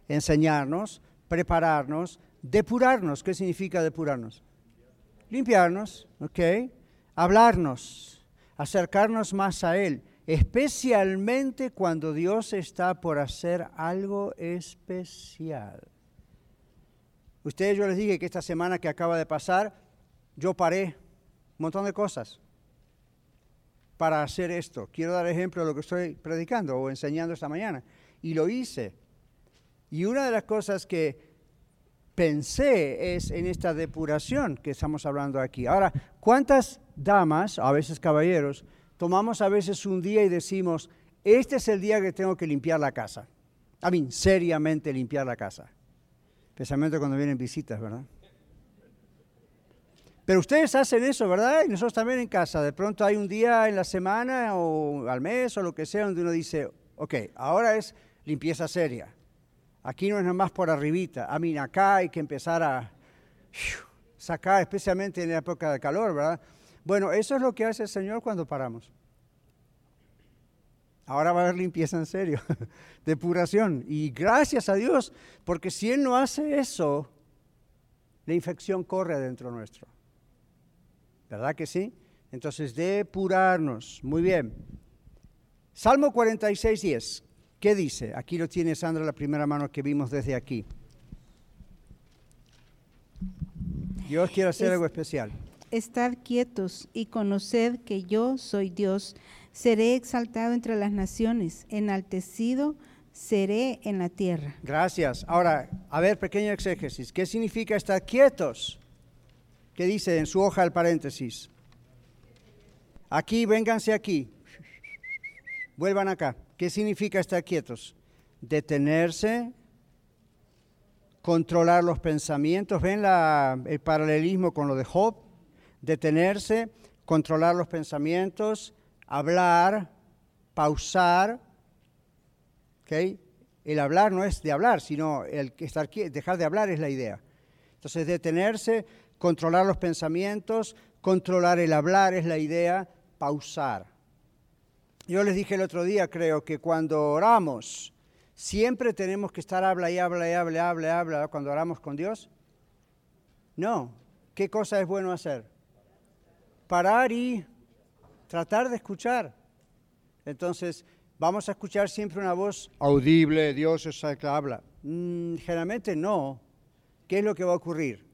Enseñarnos, prepararnos, depurarnos. ¿Qué significa depurarnos? Limpiarnos, ¿ok? Hablarnos, acercarnos más a Él, especialmente cuando Dios está por hacer algo especial. Ustedes yo les dije que esta semana que acaba de pasar, yo paré montón de cosas para hacer esto. Quiero dar ejemplo de lo que estoy predicando o enseñando esta mañana. Y lo hice. Y una de las cosas que pensé es en esta depuración que estamos hablando aquí. Ahora, ¿cuántas damas, a veces caballeros, tomamos a veces un día y decimos, este es el día que tengo que limpiar la casa? A mí, seriamente limpiar la casa especialmente cuando vienen visitas, ¿verdad? Pero ustedes hacen eso, ¿verdad? Y nosotros también en casa. De pronto hay un día en la semana o al mes o lo que sea donde uno dice, ok, ahora es limpieza seria. Aquí no es nada más por arribita. A mí acá hay que empezar a sacar, especialmente en la época de calor, ¿verdad? Bueno, eso es lo que hace el Señor cuando paramos. Ahora va a haber limpieza en serio, depuración. Y gracias a Dios, porque si Él no hace eso, la infección corre adentro nuestro. ¿Verdad que sí? Entonces, depurarnos. Muy bien. Salmo 46, 10. ¿Qué dice? Aquí lo tiene Sandra, la primera mano que vimos desde aquí. Dios quiere hacer algo especial. Estar quietos y conocer que yo soy Dios seré exaltado entre las naciones, enaltecido seré en la tierra. Gracias. Ahora, a ver, pequeño exégesis. ¿Qué significa estar quietos? ¿Qué dice en su hoja el paréntesis? Aquí, vénganse aquí. Vuelvan acá. ¿Qué significa estar quietos? Detenerse, controlar los pensamientos. ¿Ven el paralelismo con lo de Job? Detenerse, controlar los pensamientos, hablar, pausar. ¿okay? El hablar no es de hablar, sino el estar, dejar de hablar es la idea. Entonces, detenerse, controlar los pensamientos, controlar el hablar es la idea, pausar. Yo les dije el otro día, creo que cuando oramos, siempre tenemos que estar habla y habla y habla y habla y habla cuando oramos con Dios. No. ¿Qué cosa es bueno hacer? Parar y tratar de escuchar. Entonces, vamos a escuchar siempre una voz audible, Dios es el que habla. Mm, generalmente no. ¿Qué es lo que va a ocurrir?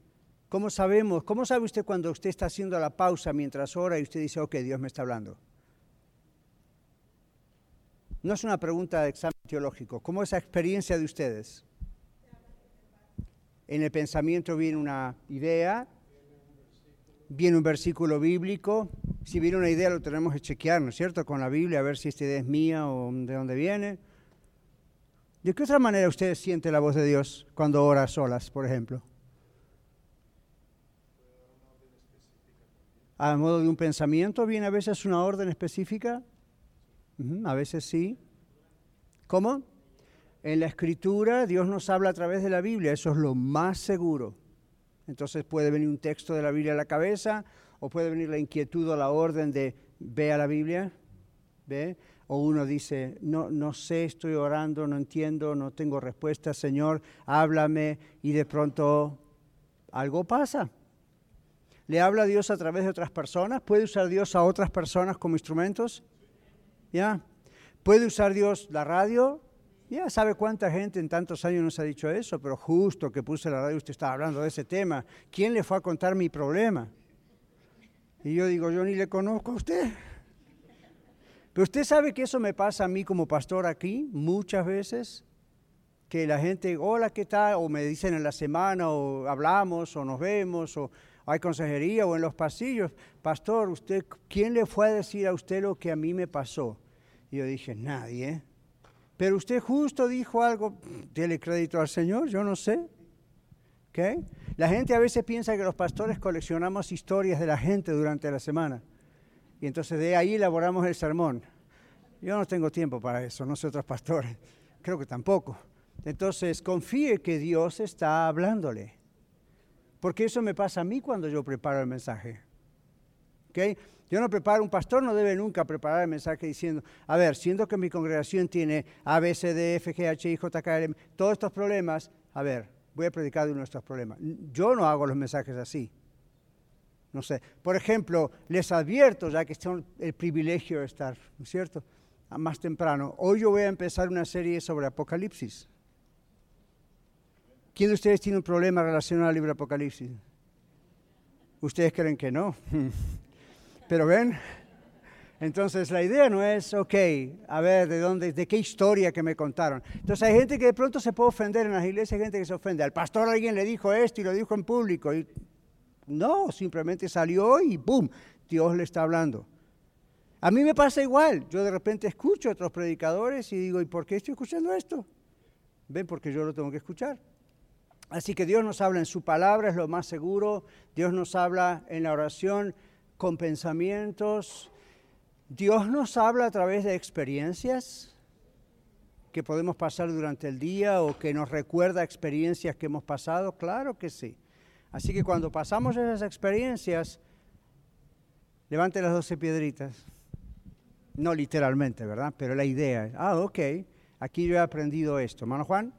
¿Cómo sabemos? ¿Cómo sabe usted cuando usted está haciendo la pausa mientras ora y usted dice, ok, Dios me está hablando? No es una pregunta de examen teológico. ¿Cómo es la experiencia de ustedes? En el pensamiento viene una idea, viene un versículo bíblico. Si viene una idea lo tenemos que chequear, ¿no es cierto? Con la Biblia, a ver si esta idea es mía o de dónde viene. ¿De qué otra manera usted siente la voz de Dios cuando ora solas, por ejemplo? A modo de un pensamiento viene a veces una orden específica. a veces sí. ¿Cómo? En la escritura Dios nos habla a través de la Biblia, eso es lo más seguro. Entonces puede venir un texto de la Biblia a la cabeza o puede venir la inquietud o la orden de ve a la Biblia, ve, o uno dice, no, no sé, estoy orando, no entiendo, no tengo respuesta, Señor, háblame, y de pronto algo pasa. ¿Le habla Dios a través de otras personas? ¿Puede usar Dios a otras personas como instrumentos? ¿Ya? ¿Puede usar Dios la radio? Ya sabe cuánta gente en tantos años nos ha dicho eso, pero justo que puse la radio usted estaba hablando de ese tema. ¿Quién le fue a contar mi problema? Y yo digo, yo ni le conozco a usted. Pero usted sabe que eso me pasa a mí como pastor aquí muchas veces, que la gente, hola, ¿qué tal? O me dicen en la semana, o hablamos, o nos vemos, o hay consejería, o en los pasillos, pastor, usted, ¿quién le fue a decir a usted lo que a mí me pasó? Y yo dije, nadie. Pero usted justo dijo algo, dele crédito al Señor, yo no sé. ¿Okay? La gente a veces piensa que los pastores coleccionamos historias de la gente durante la semana. Y entonces de ahí elaboramos el sermón. Yo no tengo tiempo para eso, no soy otros pastores. Creo que tampoco. Entonces confíe que Dios está hablándole. Porque eso me pasa a mí cuando yo preparo el mensaje. Yo no preparo, un pastor no debe nunca preparar el mensaje diciendo, a ver, siendo que mi congregación tiene A, B, C, D, F, G, H, I, J, K, L, todos estos problemas, a ver, voy a predicar de nuestros problemas. Yo no hago los mensajes así. No sé, por ejemplo, les advierto, ya que son el privilegio de estar, ¿no es cierto? Más temprano, hoy yo voy a empezar una serie sobre Apocalipsis. ¿Quién de ustedes tiene un problema relacionado al libro Apocalipsis? Ustedes creen que no. Pero ven, entonces la idea no es, ok, a ver, ¿de dónde, de qué historia que me contaron? Entonces hay gente que de pronto se puede ofender en las iglesias, hay gente que se ofende. Al pastor alguien le dijo esto y lo dijo en público. Y no, simplemente salió y ¡boom! Dios le está hablando. A mí me pasa igual. Yo de repente escucho a otros predicadores y digo, ¿y por qué estoy escuchando esto? Ven, porque yo lo tengo que escuchar. Así que Dios nos habla en su palabra, es lo más seguro. Dios nos habla en la oración con pensamientos. Dios nos habla a través de experiencias que podemos pasar durante el día o que nos recuerda experiencias que hemos pasado. Claro que sí. Así que cuando pasamos esas experiencias, levante las doce piedritas. No literalmente, ¿verdad? Pero la idea es, ah, ok, aquí yo he aprendido esto. Hermano Juan.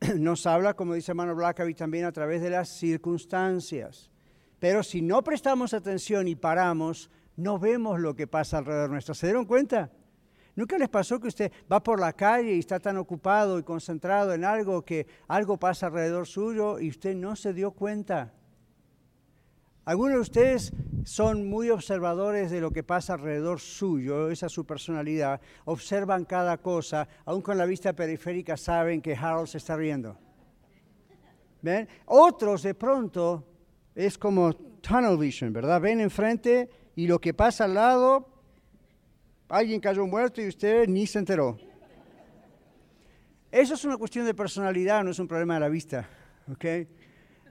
nos habla, como dice hermano Blackaby, también a través de las circunstancias. Pero si no prestamos atención y paramos, no vemos lo que pasa alrededor nuestro. ¿Se dieron cuenta? ¿Nunca les pasó que usted va por la calle y está tan ocupado y concentrado en algo que algo pasa alrededor suyo y usted no se dio cuenta? Algunos de ustedes son muy observadores de lo que pasa alrededor suyo, esa es su personalidad, observan cada cosa, aún con la vista periférica saben que Harold se está riendo. ¿Ven? Otros de pronto es como tunnel vision, ¿verdad? Ven enfrente y lo que pasa al lado, alguien cayó muerto y usted ni se enteró. Eso es una cuestión de personalidad, no es un problema de la vista, ¿ok?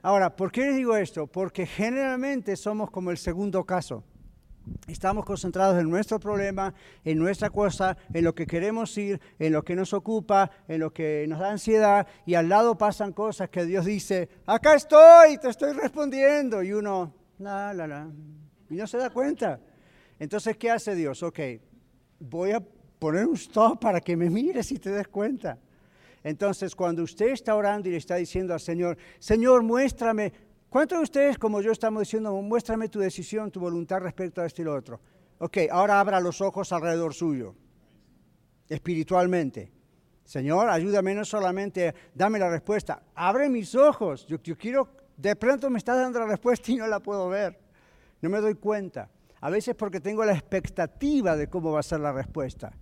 Ahora, ¿por qué les digo esto? Porque generalmente somos como el segundo caso. Estamos concentrados en nuestro problema, en nuestra cosa, en lo que queremos ir, en lo que nos ocupa, en lo que nos da ansiedad, y al lado pasan cosas que Dios dice, acá estoy, te estoy respondiendo, y uno, la, la, la, y no se da cuenta. Entonces, ¿qué hace Dios? Ok, voy a poner un stop para que me mires y te des cuenta. Entonces, cuando usted está orando y le está diciendo al Señor, Señor, muéstrame, ¿cuántos de ustedes, como yo, estamos diciendo, muéstrame tu decisión, tu voluntad respecto a esto y lo otro? Ok, ahora abra los ojos alrededor suyo, espiritualmente. Señor, ayúdame no solamente, dame la respuesta, abre mis ojos. Yo, yo quiero, de pronto me está dando la respuesta y no la puedo ver. No me doy cuenta. A veces porque tengo la expectativa de cómo va a ser la respuesta.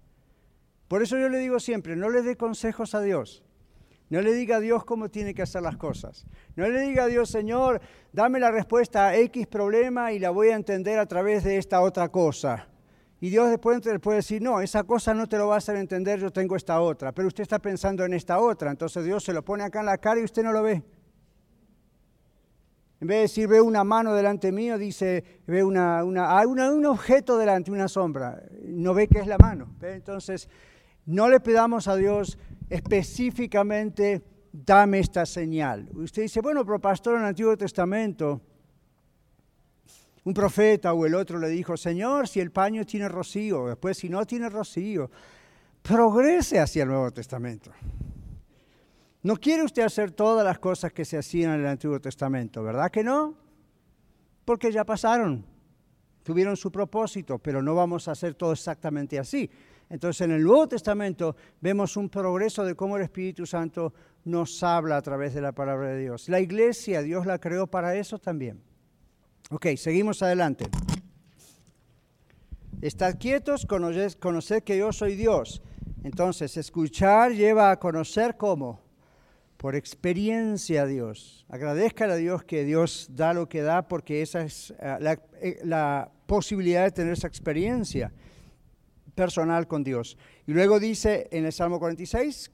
Por eso yo le digo siempre, no le dé consejos a Dios. No le diga a Dios cómo tiene que hacer las cosas. No le diga a Dios, Señor, dame la respuesta a X problema y la voy a entender a través de esta otra cosa. Y Dios después puede decir, no, esa cosa no te lo va a hacer entender, yo tengo esta otra. Pero usted está pensando en esta otra. Entonces Dios se lo pone acá en la cara y usted no lo ve. En vez de decir, ve una mano delante mío, dice, ve una, una, un objeto delante, una sombra. No ve que es la mano. Entonces, no le pidamos a Dios específicamente, dame esta señal. Usted dice, bueno, pero pastor en el Antiguo Testamento, un profeta o el otro le dijo, Señor, si el paño tiene rocío, después si no tiene rocío, progrese hacia el Nuevo Testamento. No quiere usted hacer todas las cosas que se hacían en el Antiguo Testamento, ¿verdad que no? Porque ya pasaron. tuvieron su propósito, pero no vamos a hacer todo exactamente así. Entonces en el Nuevo Testamento vemos un progreso de cómo el Espíritu Santo nos habla a través de la palabra de Dios. La iglesia, Dios la creó para eso también. Ok, seguimos adelante. Estad quietos, conoced, que yo soy Dios. Entonces, escuchar lleva a conocer cómo. Por experiencia a Dios. Agradezca a Dios que Dios da lo que da porque esa es eh, eh, la posibilidad de tener esa experiencia personal con Dios. Y luego dice en el Salmo 46,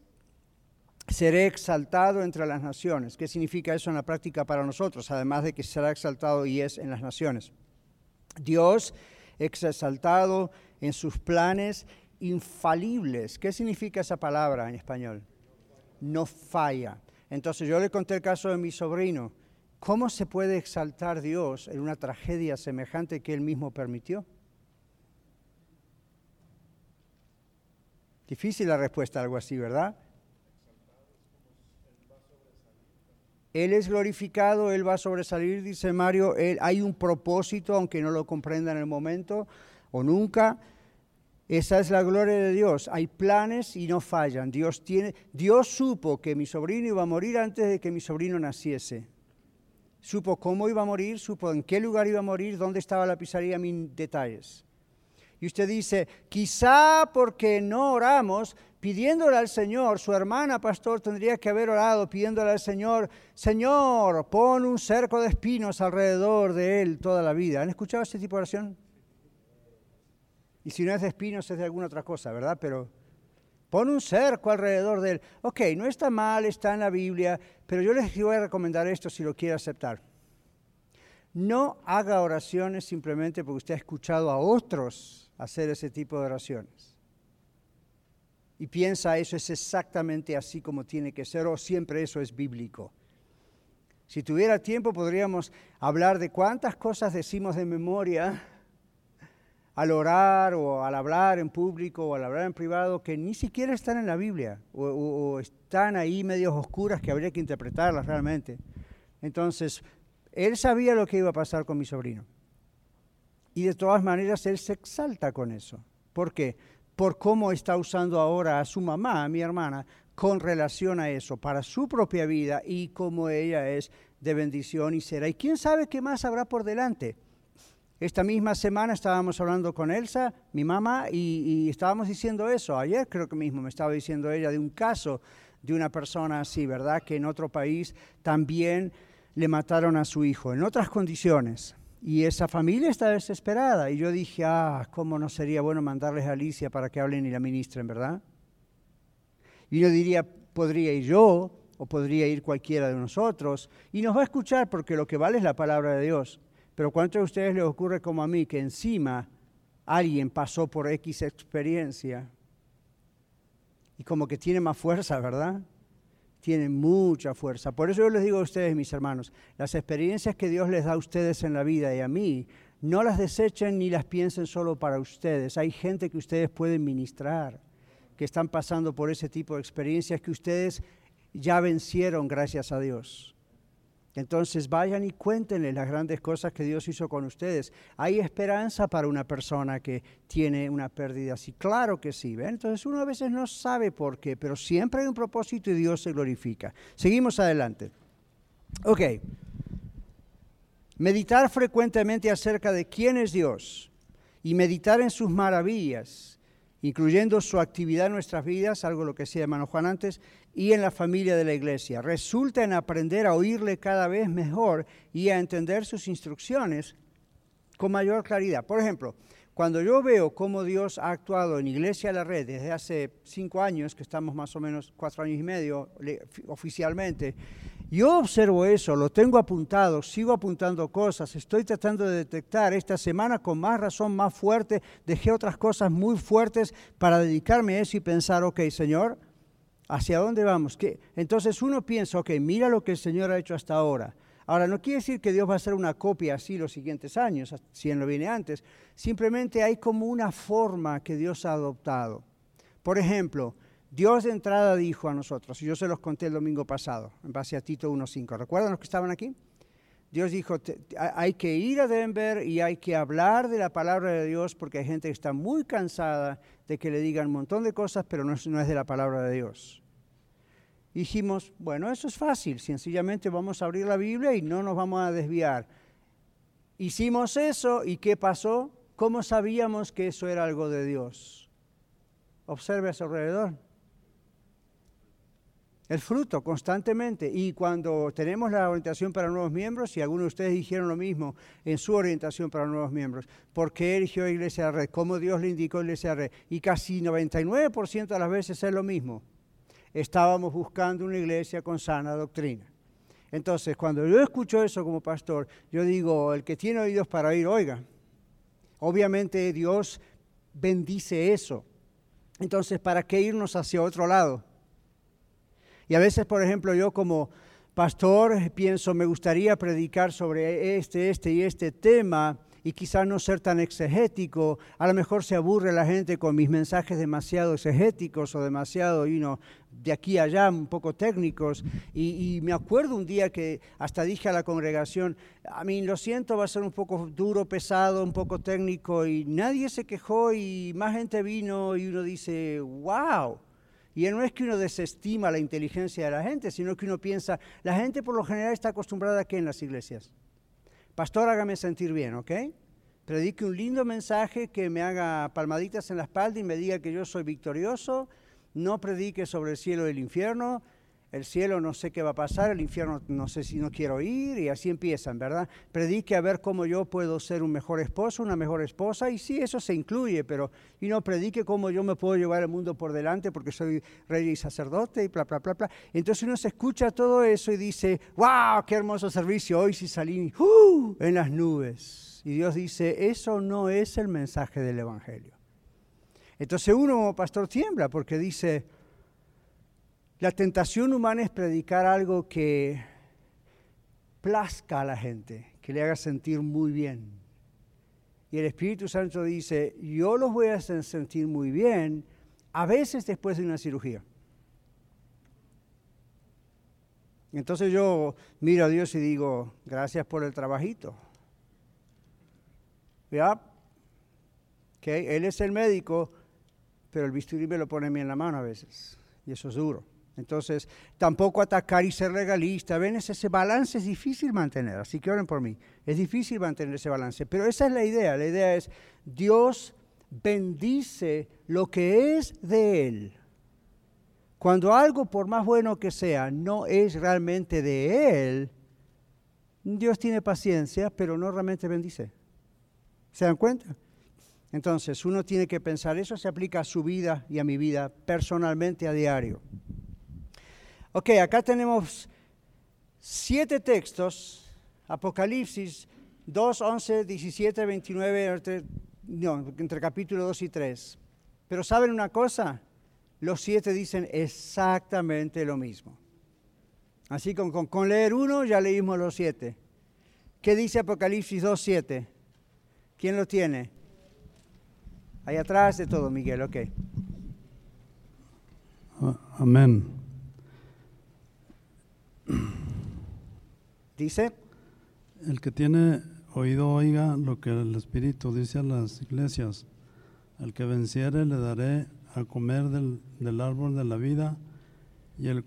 seré exaltado entre las naciones. ¿Qué significa eso en la práctica para nosotros? Además de que será exaltado y es en las naciones. Dios exaltado en sus planes infalibles. ¿Qué significa esa palabra en español? No falla. Entonces yo le conté el caso de mi sobrino. ¿Cómo se puede exaltar Dios en una tragedia semejante que él mismo permitió? Difícil la respuesta algo así, ¿verdad? Él es glorificado, Él va a sobresalir, dice Mario, hay un propósito, aunque no lo comprenda en el momento o nunca. Esa es la gloria de Dios. Hay planes y no fallan. Dios, tiene, Dios supo que mi sobrino iba a morir antes de que mi sobrino naciese. Supo cómo iba a morir, supo en qué lugar iba a morir, dónde estaba la pizzería, mis detalles. Y usted dice, quizá porque no oramos, pidiéndole al Señor, su hermana pastor tendría que haber orado pidiéndole al Señor, Señor, pon un cerco de espinos alrededor de él toda la vida. ¿Han escuchado ese tipo de oración? Y si no es de espinos es de alguna otra cosa, ¿verdad? Pero pon un cerco alrededor de él. Ok, no está mal, está en la Biblia, pero yo les voy a recomendar esto si lo quiere aceptar. No haga oraciones simplemente porque usted ha escuchado a otros hacer ese tipo de oraciones y piensa eso es exactamente así como tiene que ser o siempre eso es bíblico. Si tuviera tiempo podríamos hablar de cuántas cosas decimos de memoria al orar o al hablar en público o al hablar en privado que ni siquiera están en la Biblia o, están ahí medios oscuras que habría que interpretarlas realmente. Entonces, él sabía lo que iba a pasar con mi sobrino. Y de todas maneras, él se exalta con eso. ¿Por qué? por cómo está usando ahora a su mamá, a mi hermana, con relación a eso, para su propia vida y cómo ella es de bendición y será. Y quién sabe qué más habrá por delante. Esta misma semana estábamos hablando con Elsa, mi mamá, y, estábamos diciendo eso. Ayer creo que mismo me estaba diciendo ella de un caso de una persona así, ¿verdad? Que en otro país también le mataron a su hijo, en otras condiciones. Y esa familia está desesperada. Y yo dije, ah, ¿cómo no sería bueno mandarles a Alicia para que hablen y la ministren, verdad? Y yo diría, podría ir yo o podría ir cualquiera de nosotros. Y nos va a escuchar porque lo que vale es la palabra de Dios. Pero ¿cuántos de ustedes les ocurre como a mí que encima alguien pasó por X experiencia y como que tiene más fuerza, verdad? Tienen mucha fuerza. Por eso yo les digo a ustedes, mis hermanos, las experiencias que Dios les da a ustedes en la vida y a mí, no las desechen ni las piensen solo para ustedes. Hay gente que ustedes pueden ministrar, que están pasando por ese tipo de experiencias que ustedes ya vencieron, gracias a Dios. Entonces vayan y cuéntenle las grandes cosas que Dios hizo con ustedes. ¿Hay esperanza para una persona que tiene una pérdida así? Claro que sí. Entonces uno a veces no sabe por qué, pero siempre hay un propósito y Dios se glorifica. Seguimos adelante. Ok. Meditar frecuentemente acerca de quién es Dios y meditar en sus maravillas, incluyendo su actividad en nuestras vidas, algo lo que decía hermano Juan antes, y en la familia de la iglesia. Resulta en aprender a oírle cada vez mejor y a entender sus instrucciones con mayor claridad. Por ejemplo, cuando yo veo cómo Dios ha actuado en Iglesia La Red desde hace cinco años, que estamos más o menos cuatro años y medio oficialmente, yo observo eso, lo tengo apuntado, sigo apuntando cosas, estoy tratando de detectar. Esta semana con más razón, más fuerte, dejé otras cosas muy fuertes para dedicarme a eso y pensar, ok, Señor, ¿Hacia dónde vamos? ¿Qué? Entonces uno piensa, ok, mira lo que el Señor ha hecho hasta ahora. Ahora, no quiere decir que Dios va a hacer una copia así los siguientes años, si Él no viene antes. Simplemente hay como una forma que Dios ha adoptado. Por ejemplo, Dios de entrada dijo a nosotros, y yo se los conté el domingo pasado, en base a Tito 1.5. ¿Recuerdan los que estaban aquí? Dios dijo, hay que ir a Denver y hay que hablar de la palabra de Dios porque hay gente que está muy cansada de que le digan un montón de cosas, pero no es, no es de la palabra de Dios. dijimos, bueno, eso es fácil, sencillamente vamos a abrir la Biblia y no nos vamos a desviar. Hicimos eso y ¿qué pasó? ¿Cómo sabíamos que eso era algo de Dios? Observe a su alrededor el fruto constantemente. Y cuando tenemos la orientación para nuevos miembros, y algunos de ustedes dijeron lo mismo en su orientación para nuevos miembros, ¿por qué eligió Iglesia de Red? ¿Cómo Dios le indicó Iglesia de Red? Y casi 99% de las veces es lo mismo. Estábamos buscando una iglesia con sana doctrina. Entonces, cuando yo escucho eso como pastor, yo digo, el que tiene oídos para oír, oiga. Obviamente Dios bendice eso. Entonces, ¿para qué irnos hacia otro lado? Y a veces, por ejemplo, yo como pastor pienso, me gustaría predicar sobre este, este y este tema y quizás no ser tan exegético. A lo mejor se aburre la gente con mis mensajes demasiado exegéticos o demasiado, you de aquí a allá, un poco técnicos. Y, y, me acuerdo un día que hasta dije a la congregación, a mí lo siento, va a ser un poco duro, pesado, un poco técnico. Y nadie se quejó y más gente vino y uno dice, wow. Y no es que uno desestima la inteligencia de la gente, sino que uno piensa, la gente por lo general está acostumbrada a qué en las iglesias. Pastor, hágame sentir bien, ¿ok? Predique un lindo mensaje que me haga palmaditas en la espalda y me diga que yo soy victorioso. No predique sobre el cielo y el infierno el cielo no sé qué va a pasar, el infierno no sé si no quiero ir, y así empiezan, ¿verdad? Predique a ver cómo yo puedo ser un mejor esposo, una mejor esposa, y sí, eso se incluye, pero y no predique cómo yo me puedo llevar el mundo por delante porque soy rey y sacerdote, y bla, bla, bla, bla. Entonces uno se escucha todo eso y dice, wow, qué hermoso servicio, hoy sí salí uh, en las nubes. Y Dios dice, eso no es el mensaje del Evangelio. Entonces uno como pastor tiembla porque dice, la tentación humana es predicar algo que plazca a la gente, que le haga sentir muy bien. Y el Espíritu Santo dice, yo los voy a hacer sentir muy bien, a veces después de una cirugía. Entonces yo miro a Dios y digo, gracias por el trabajito. ¿Ya? Él es el médico, pero el bisturí me lo pone a mí en la mano a veces. Y eso es duro. Entonces, tampoco atacar y ser legalista. Ven, ese, balance es difícil mantener, así que oren por mí. Es difícil mantener ese balance, pero esa es la idea. La idea es, Dios bendice lo que es de Él. Cuando algo, por más bueno que sea, no es realmente de Él, Dios tiene paciencia, pero no realmente bendice. ¿Se dan cuenta? Entonces, uno tiene que pensar, eso se aplica a su vida y a mi vida personalmente a diario. Ok, acá tenemos siete textos, Apocalipsis 2, 11, 17, 29, entre, no, entre capítulo 2 y 3. Pero ¿saben una cosa? Los siete dicen exactamente lo mismo. Así con, con, con leer uno ya leímos los siete. ¿Qué dice Apocalipsis 2, 7? ¿Quién lo tiene? Ahí atrás de todo, Miguel, ok. Amén. Dice, el que tiene oído oiga lo que el Espíritu dice a las iglesias. Al que venciere le daré a comer del, del árbol de la vida y el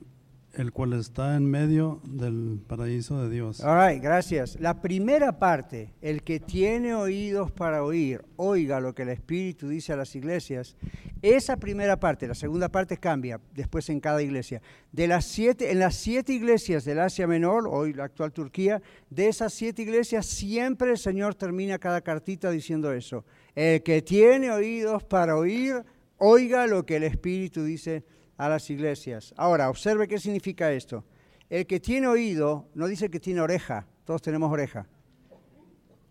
el cual está en medio del paraíso de Dios. All gracias. La primera parte, el que tiene oídos para oír, oiga lo que el Espíritu dice a las iglesias. Esa primera parte, la segunda parte cambia después en cada iglesia. De las siete, en las siete iglesias del Asia Menor, hoy la actual Turquía, de esas siete iglesias siempre el Señor termina cada cartita diciendo eso. El que tiene oídos para oír, oiga lo que el Espíritu dice a las iglesias. Ahora, observe qué significa esto. El que tiene oído, no dice que tiene oreja, todos tenemos oreja.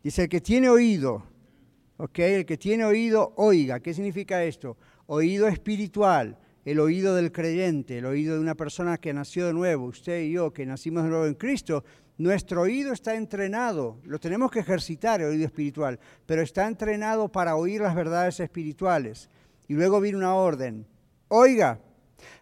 Dice el que tiene oído, ¿ok? El que tiene oído, oiga. ¿Qué significa esto? Oído espiritual, el oído del creyente, el oído de una persona que nació de nuevo, usted y yo que nacimos de nuevo en Cristo. Nuestro oído está entrenado, lo tenemos que ejercitar, el oído espiritual, pero está entrenado para oír las verdades espirituales. Y luego viene una orden, oiga,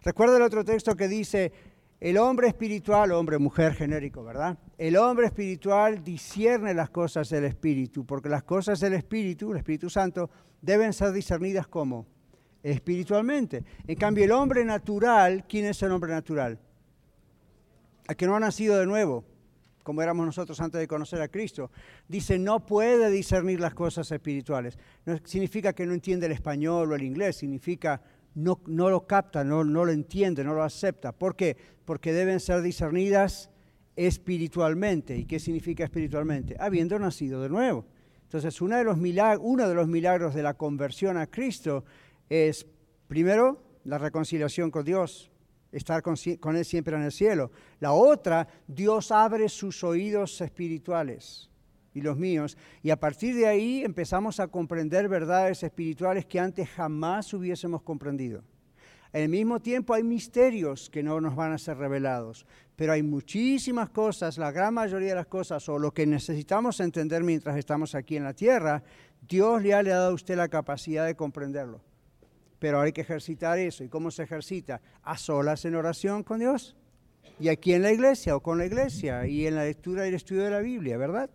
Recuerda el otro texto que dice, el hombre espiritual, hombre, mujer genérico, ¿verdad? El hombre espiritual discierne las cosas del Espíritu, porque las cosas del Espíritu, el Espíritu Santo, deben ser discernidas como espiritualmente. En cambio, el hombre natural, ¿quién es el hombre natural? El que no ha nacido de nuevo, como éramos nosotros antes de conocer a Cristo, dice no puede discernir las cosas espirituales. No significa que no entiende el español o el inglés, significa no, lo capta, no, lo entiende, no lo acepta. ¿Por qué? Porque deben ser discernidas espiritualmente. ¿Y qué significa espiritualmente? Habiendo nacido de nuevo. Entonces, uno de los milagros, uno de, los milagros de la conversión a Cristo es, primero, la reconciliación con Dios, estar con, Él siempre en el cielo. La otra, Dios abre sus oídos espirituales y los míos, y a partir de ahí empezamos a comprender verdades espirituales que antes jamás hubiésemos comprendido. Al mismo tiempo hay misterios que no nos van a ser revelados, pero hay muchísimas cosas, la gran mayoría de las cosas, o lo que necesitamos entender mientras estamos aquí en la tierra, Dios ya le ha dado a usted la capacidad de comprenderlo. Pero hay que ejercitar eso. ¿Y cómo se ejercita? A solas en oración con Dios. Y aquí en la iglesia o con la iglesia y en la lectura y el estudio de la Biblia, ¿verdad?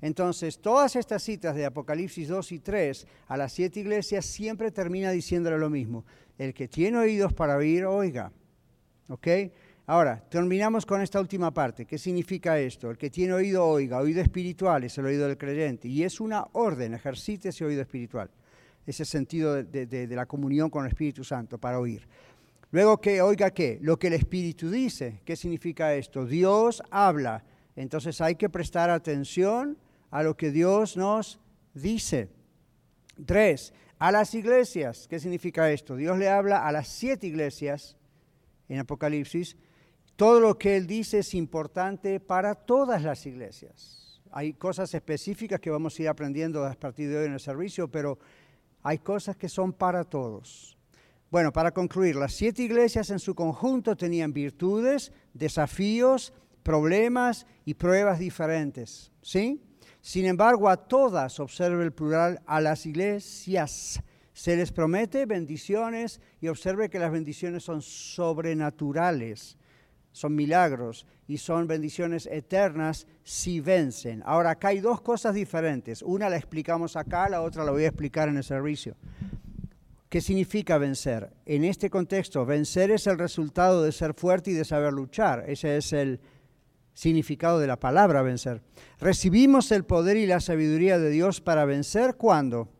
Entonces, todas estas citas de Apocalipsis 2 y 3 a las siete iglesias siempre termina diciéndole lo mismo. El que tiene oídos para oír, oiga. ¿Ok? Ahora, terminamos con esta última parte. ¿Qué significa esto? El que tiene oído, oiga. Oído espiritual es el oído del creyente. Y es una orden, ejercite ese oído espiritual. Ese sentido de, de la comunión con el Espíritu Santo para oír. Luego que oiga qué? Lo que el Espíritu dice. ¿Qué significa esto? Dios habla. Entonces hay que prestar atención a lo que Dios nos dice. Tres, a las iglesias. ¿Qué significa esto? Dios le habla a las siete iglesias en Apocalipsis. Todo lo que Él dice es importante para todas las iglesias. Hay cosas específicas que vamos a ir aprendiendo a partir de hoy en el servicio, pero hay cosas que son para todos. Bueno, para concluir, las siete iglesias en su conjunto tenían virtudes, desafíos, problemas y pruebas diferentes. ¿Sí? Sin embargo, a todas, observe el plural, a las iglesias se les promete bendiciones y observe que las bendiciones son sobrenaturales, son milagros y son bendiciones eternas si vencen. Ahora, acá hay dos cosas diferentes. Una la explicamos acá, la otra la voy a explicar en el servicio. ¿Qué significa vencer? En este contexto, vencer es el resultado de ser fuerte y de saber luchar. Ese es el, significado de la palabra vencer. Recibimos el poder y la sabiduría de Dios para vencer cuando.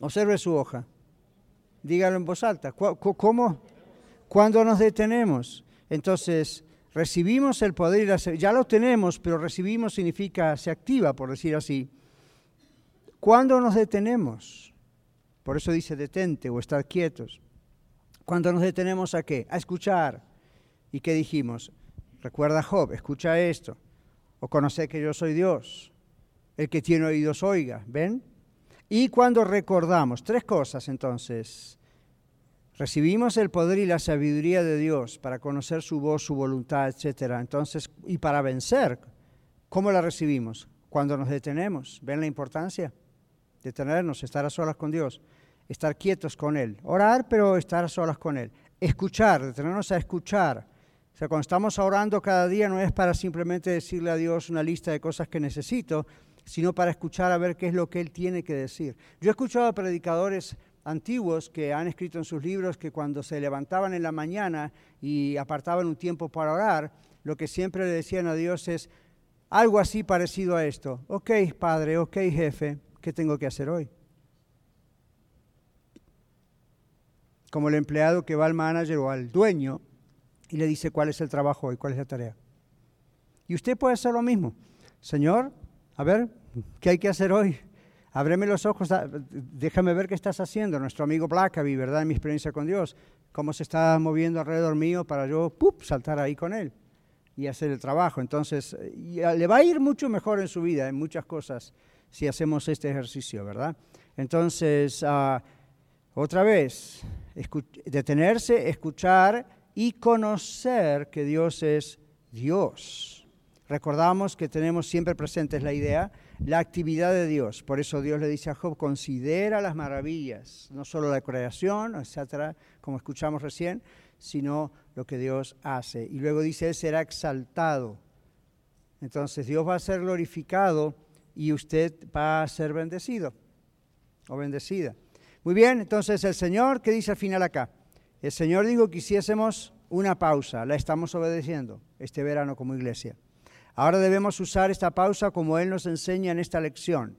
Observe su hoja. Dígalo en voz alta. ¿Cómo? Cuando nos detenemos. Entonces, recibimos el poder y la sabiduría. Ya lo tenemos, pero recibimos significa se activa, por decir así. ¿Cuándo nos detenemos? Por eso dice detente o estar quietos. Cuando nos detenemos a qué? A escuchar. ¿Y qué dijimos? Recuerda Job, escucha esto. O conoce que yo soy Dios. El que tiene oídos oiga, ¿ven? Y cuando recordamos, tres cosas entonces. Recibimos el poder y la sabiduría de Dios para conocer su voz, su voluntad, etc. Entonces, y para vencer, ¿cómo la recibimos? Cuando nos detenemos. ¿Ven la importancia? Detenernos, estar a solas con Dios, estar quietos con Él. Orar, pero estar a solas con Él. Escuchar, detenernos a escuchar o sea, cuando estamos orando cada día no es para simplemente decirle a Dios una lista de cosas que necesito, sino para escuchar a ver qué es lo que Él tiene que decir. Yo he escuchado a predicadores antiguos que han escrito en sus libros que cuando se levantaban en la mañana y apartaban un tiempo para orar, lo que siempre le decían a Dios es algo así parecido a esto. Ok, Padre, ok, jefe, ¿qué tengo que hacer hoy? Como el empleado que va al manager o al dueño y le dice cuál es el trabajo y cuál es la tarea. Y usted puede hacer lo mismo. Señor, a ver, ¿qué hay que hacer hoy? Ábreme los ojos, déjame ver qué estás haciendo. Nuestro amigo Blackaby, ¿verdad? En mi experiencia con Dios, cómo se está moviendo alrededor mío para yo ¡pup! saltar ahí con él y hacer el trabajo. Entonces, le va a ir mucho mejor en su vida, en muchas cosas, si hacemos este ejercicio, ¿verdad? Entonces, ah, otra vez, detenerse, escuchar y conocer que Dios es Dios. Recordamos que tenemos siempre presentes la idea, la actividad de Dios. Por eso Dios le dice a Job, considera las maravillas, no solo la creación, etcétera, como escuchamos recién, sino lo que Dios hace. Y luego dice, Él será exaltado. Entonces Dios va a ser glorificado y usted va a ser bendecido o bendecida. Muy bien, entonces el Señor, ¿qué dice al final acá? El Señor dijo que hiciésemos una pausa, la estamos obedeciendo este verano como iglesia. Ahora debemos usar esta pausa como Él nos enseña en esta lección.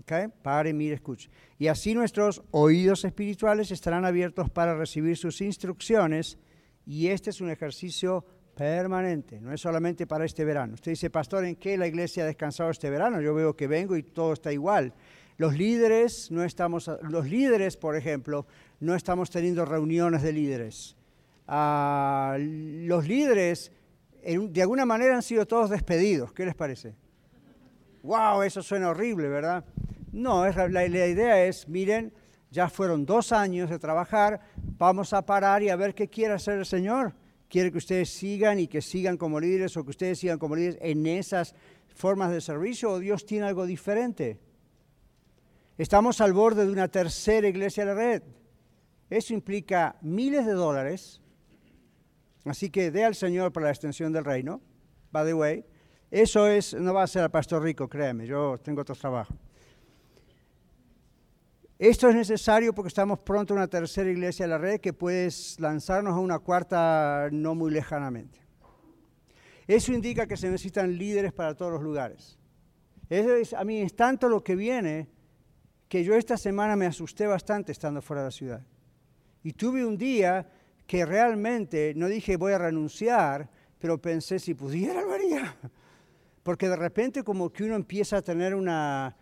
¿Okay? Pare, mire, escuche. Y así nuestros oídos espirituales estarán abiertos para recibir sus instrucciones y este es un ejercicio permanente, no es solamente para este verano. Usted dice, pastor, ¿en qué la iglesia ha descansado este verano? Yo veo que vengo y todo está igual. Los líderes no estamos, los líderes, por ejemplo, no estamos teniendo reuniones de líderes. Ah, los líderes de alguna manera han sido todos despedidos. ¿Qué les parece? ¡Wow! Eso suena horrible, ¿verdad? No, es, la, la idea es, miren, ya fueron dos años de trabajar, vamos a parar y a ver qué quiere hacer el Señor. Quiere que ustedes sigan y que sigan como líderes o que ustedes sigan como líderes en esas formas de servicio o Dios tiene algo diferente. Estamos al borde de una tercera iglesia de la red. Eso implica miles de dólares Así que dé al Señor para la extensión del reino. By the way, eso es, no va a ser al pastor rico, créeme, yo tengo otro trabajo. Esto es necesario porque estamos pronto en una tercera iglesia de la red que puede lanzarnos a una cuarta no muy lejanamente. Eso indica que se necesitan líderes para todos los lugares. Eso es, a mí es tanto lo que viene que yo esta semana me asusté bastante estando fuera de la ciudad. Y tuve un día que realmente no dije voy a renunciar, pero pensé si pudiera lo haría. Porque de repente como que uno empieza a tener una,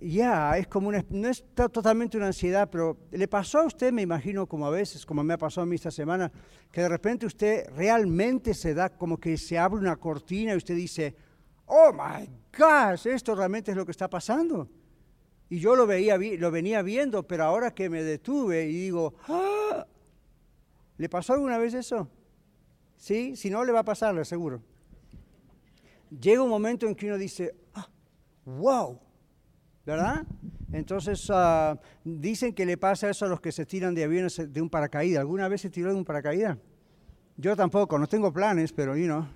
ya, es como una, no es totalmente una ansiedad, pero le pasó a usted, me imagino, como a veces, como me ha pasado a mí esta semana, que de repente usted realmente se da como que se abre una cortina y usted dice, oh my gosh, esto realmente es lo que está pasando. Y yo lo, veía, lo venía viendo, pero ahora que me detuve y digo, ¡Ah! ¿Le pasó alguna vez eso? Sí, si no, le va a pasar, le aseguro. Llega un momento en que uno dice, ah, wow, ¿verdad? Entonces ah, dicen que le pasa eso a los que se tiran de aviones de un paracaídas. ¿Alguna vez se tiró de un paracaídas? Yo tampoco, no tengo planes, pero, you know.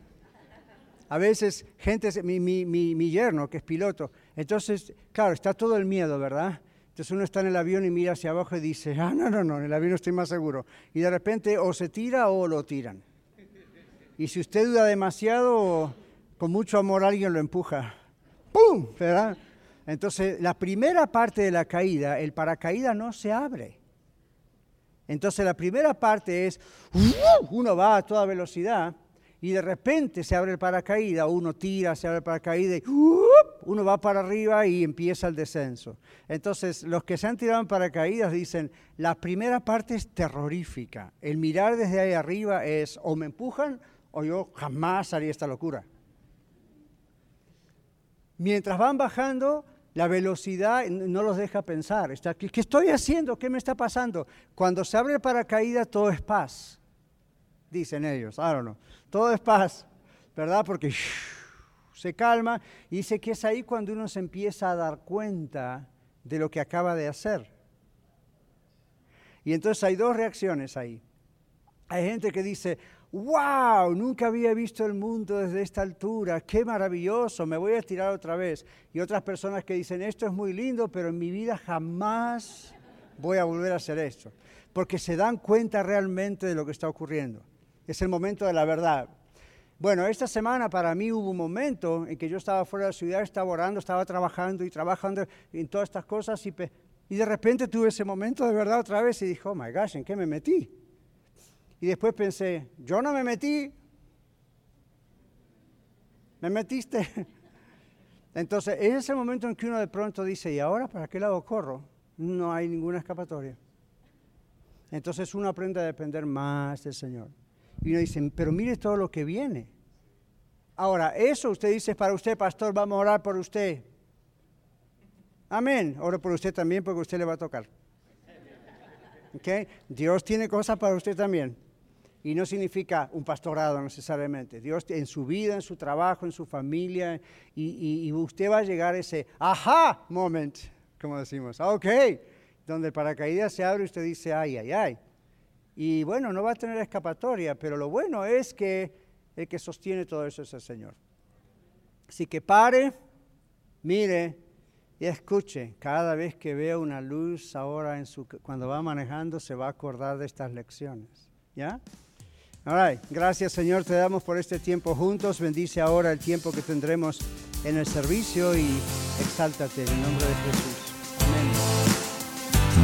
A veces, gente, mi, mi, mi, mi yerno, que es piloto, entonces, claro, está todo el miedo, ¿verdad? Entonces uno está en el avión y mira hacia abajo y dice, ah, no, no, no, en el avión estoy más seguro. Y de repente o se tira o lo tiran. Y si usted duda demasiado, con mucho amor alguien lo empuja. ¡Pum! ¿Verdad? Entonces, la primera parte de la caída, el paracaídas no se abre. Entonces, la primera parte es, uno va a toda velocidad y de repente se abre el paracaídas, uno tira, se abre el paracaídas y uno va para arriba y empieza el descenso. Entonces, los que se han tirado en paracaídas dicen, la primera parte es terrorífica. El mirar desde ahí arriba es o me empujan o yo jamás haría esta locura. Mientras van bajando, la velocidad no los deja pensar. ¿Qué estoy haciendo? ¿Qué me está pasando? Cuando se abre el paracaídas, todo es paz dicen ellos, I don't know. Todo es paz, ¿verdad? Porque se calma y dice que es ahí cuando uno se empieza a dar cuenta de lo que acaba de hacer. Y entonces hay dos reacciones ahí. Hay gente que dice, wow, nunca había visto el mundo desde esta altura, qué maravilloso, me voy a tirar otra vez. Y otras personas que dicen, esto es muy lindo, pero en mi vida jamás voy a volver a hacer esto. Porque se dan cuenta realmente de lo que está ocurriendo es el momento de la verdad. Bueno, esta semana para mí hubo un momento en que yo estaba fuera de la ciudad, estaba orando, estaba trabajando y trabajando en todas estas cosas y, de repente tuve ese momento de verdad otra vez y dije, oh my gosh, ¿en qué me metí? Y después pensé, yo no me metí, me metiste. Entonces, es ese momento en que uno de pronto dice, ¿y ahora para qué lado corro? No hay ninguna escapatoria. Entonces uno aprende a depender más del Señor. Y uno dice, pero mire todo lo que viene. Ahora, eso usted dice para usted, pastor, vamos a orar por usted. Amén. Oro por usted también porque usted le va a tocar. ¿Okay? Dios tiene cosas para usted también. Y no significa un pastorado necesariamente. Dios en su vida, en su trabajo, en su familia, y, usted va a llegar a ese aha moment, como decimos, ok, donde el paracaídas se abre y usted dice, ay, ay, ay. Y bueno, no va a tener escapatoria, pero lo bueno es que el que sostiene todo eso es el Señor. Así que pare, mire y escuche. Cada vez que vea una luz ahora en su, cuando va manejando se va a acordar de estas lecciones. ¿Ya? All Gracias Señor, te damos por este tiempo juntos. Bendice ahora el tiempo que tendremos en el servicio y exáltate en el nombre de Jesús.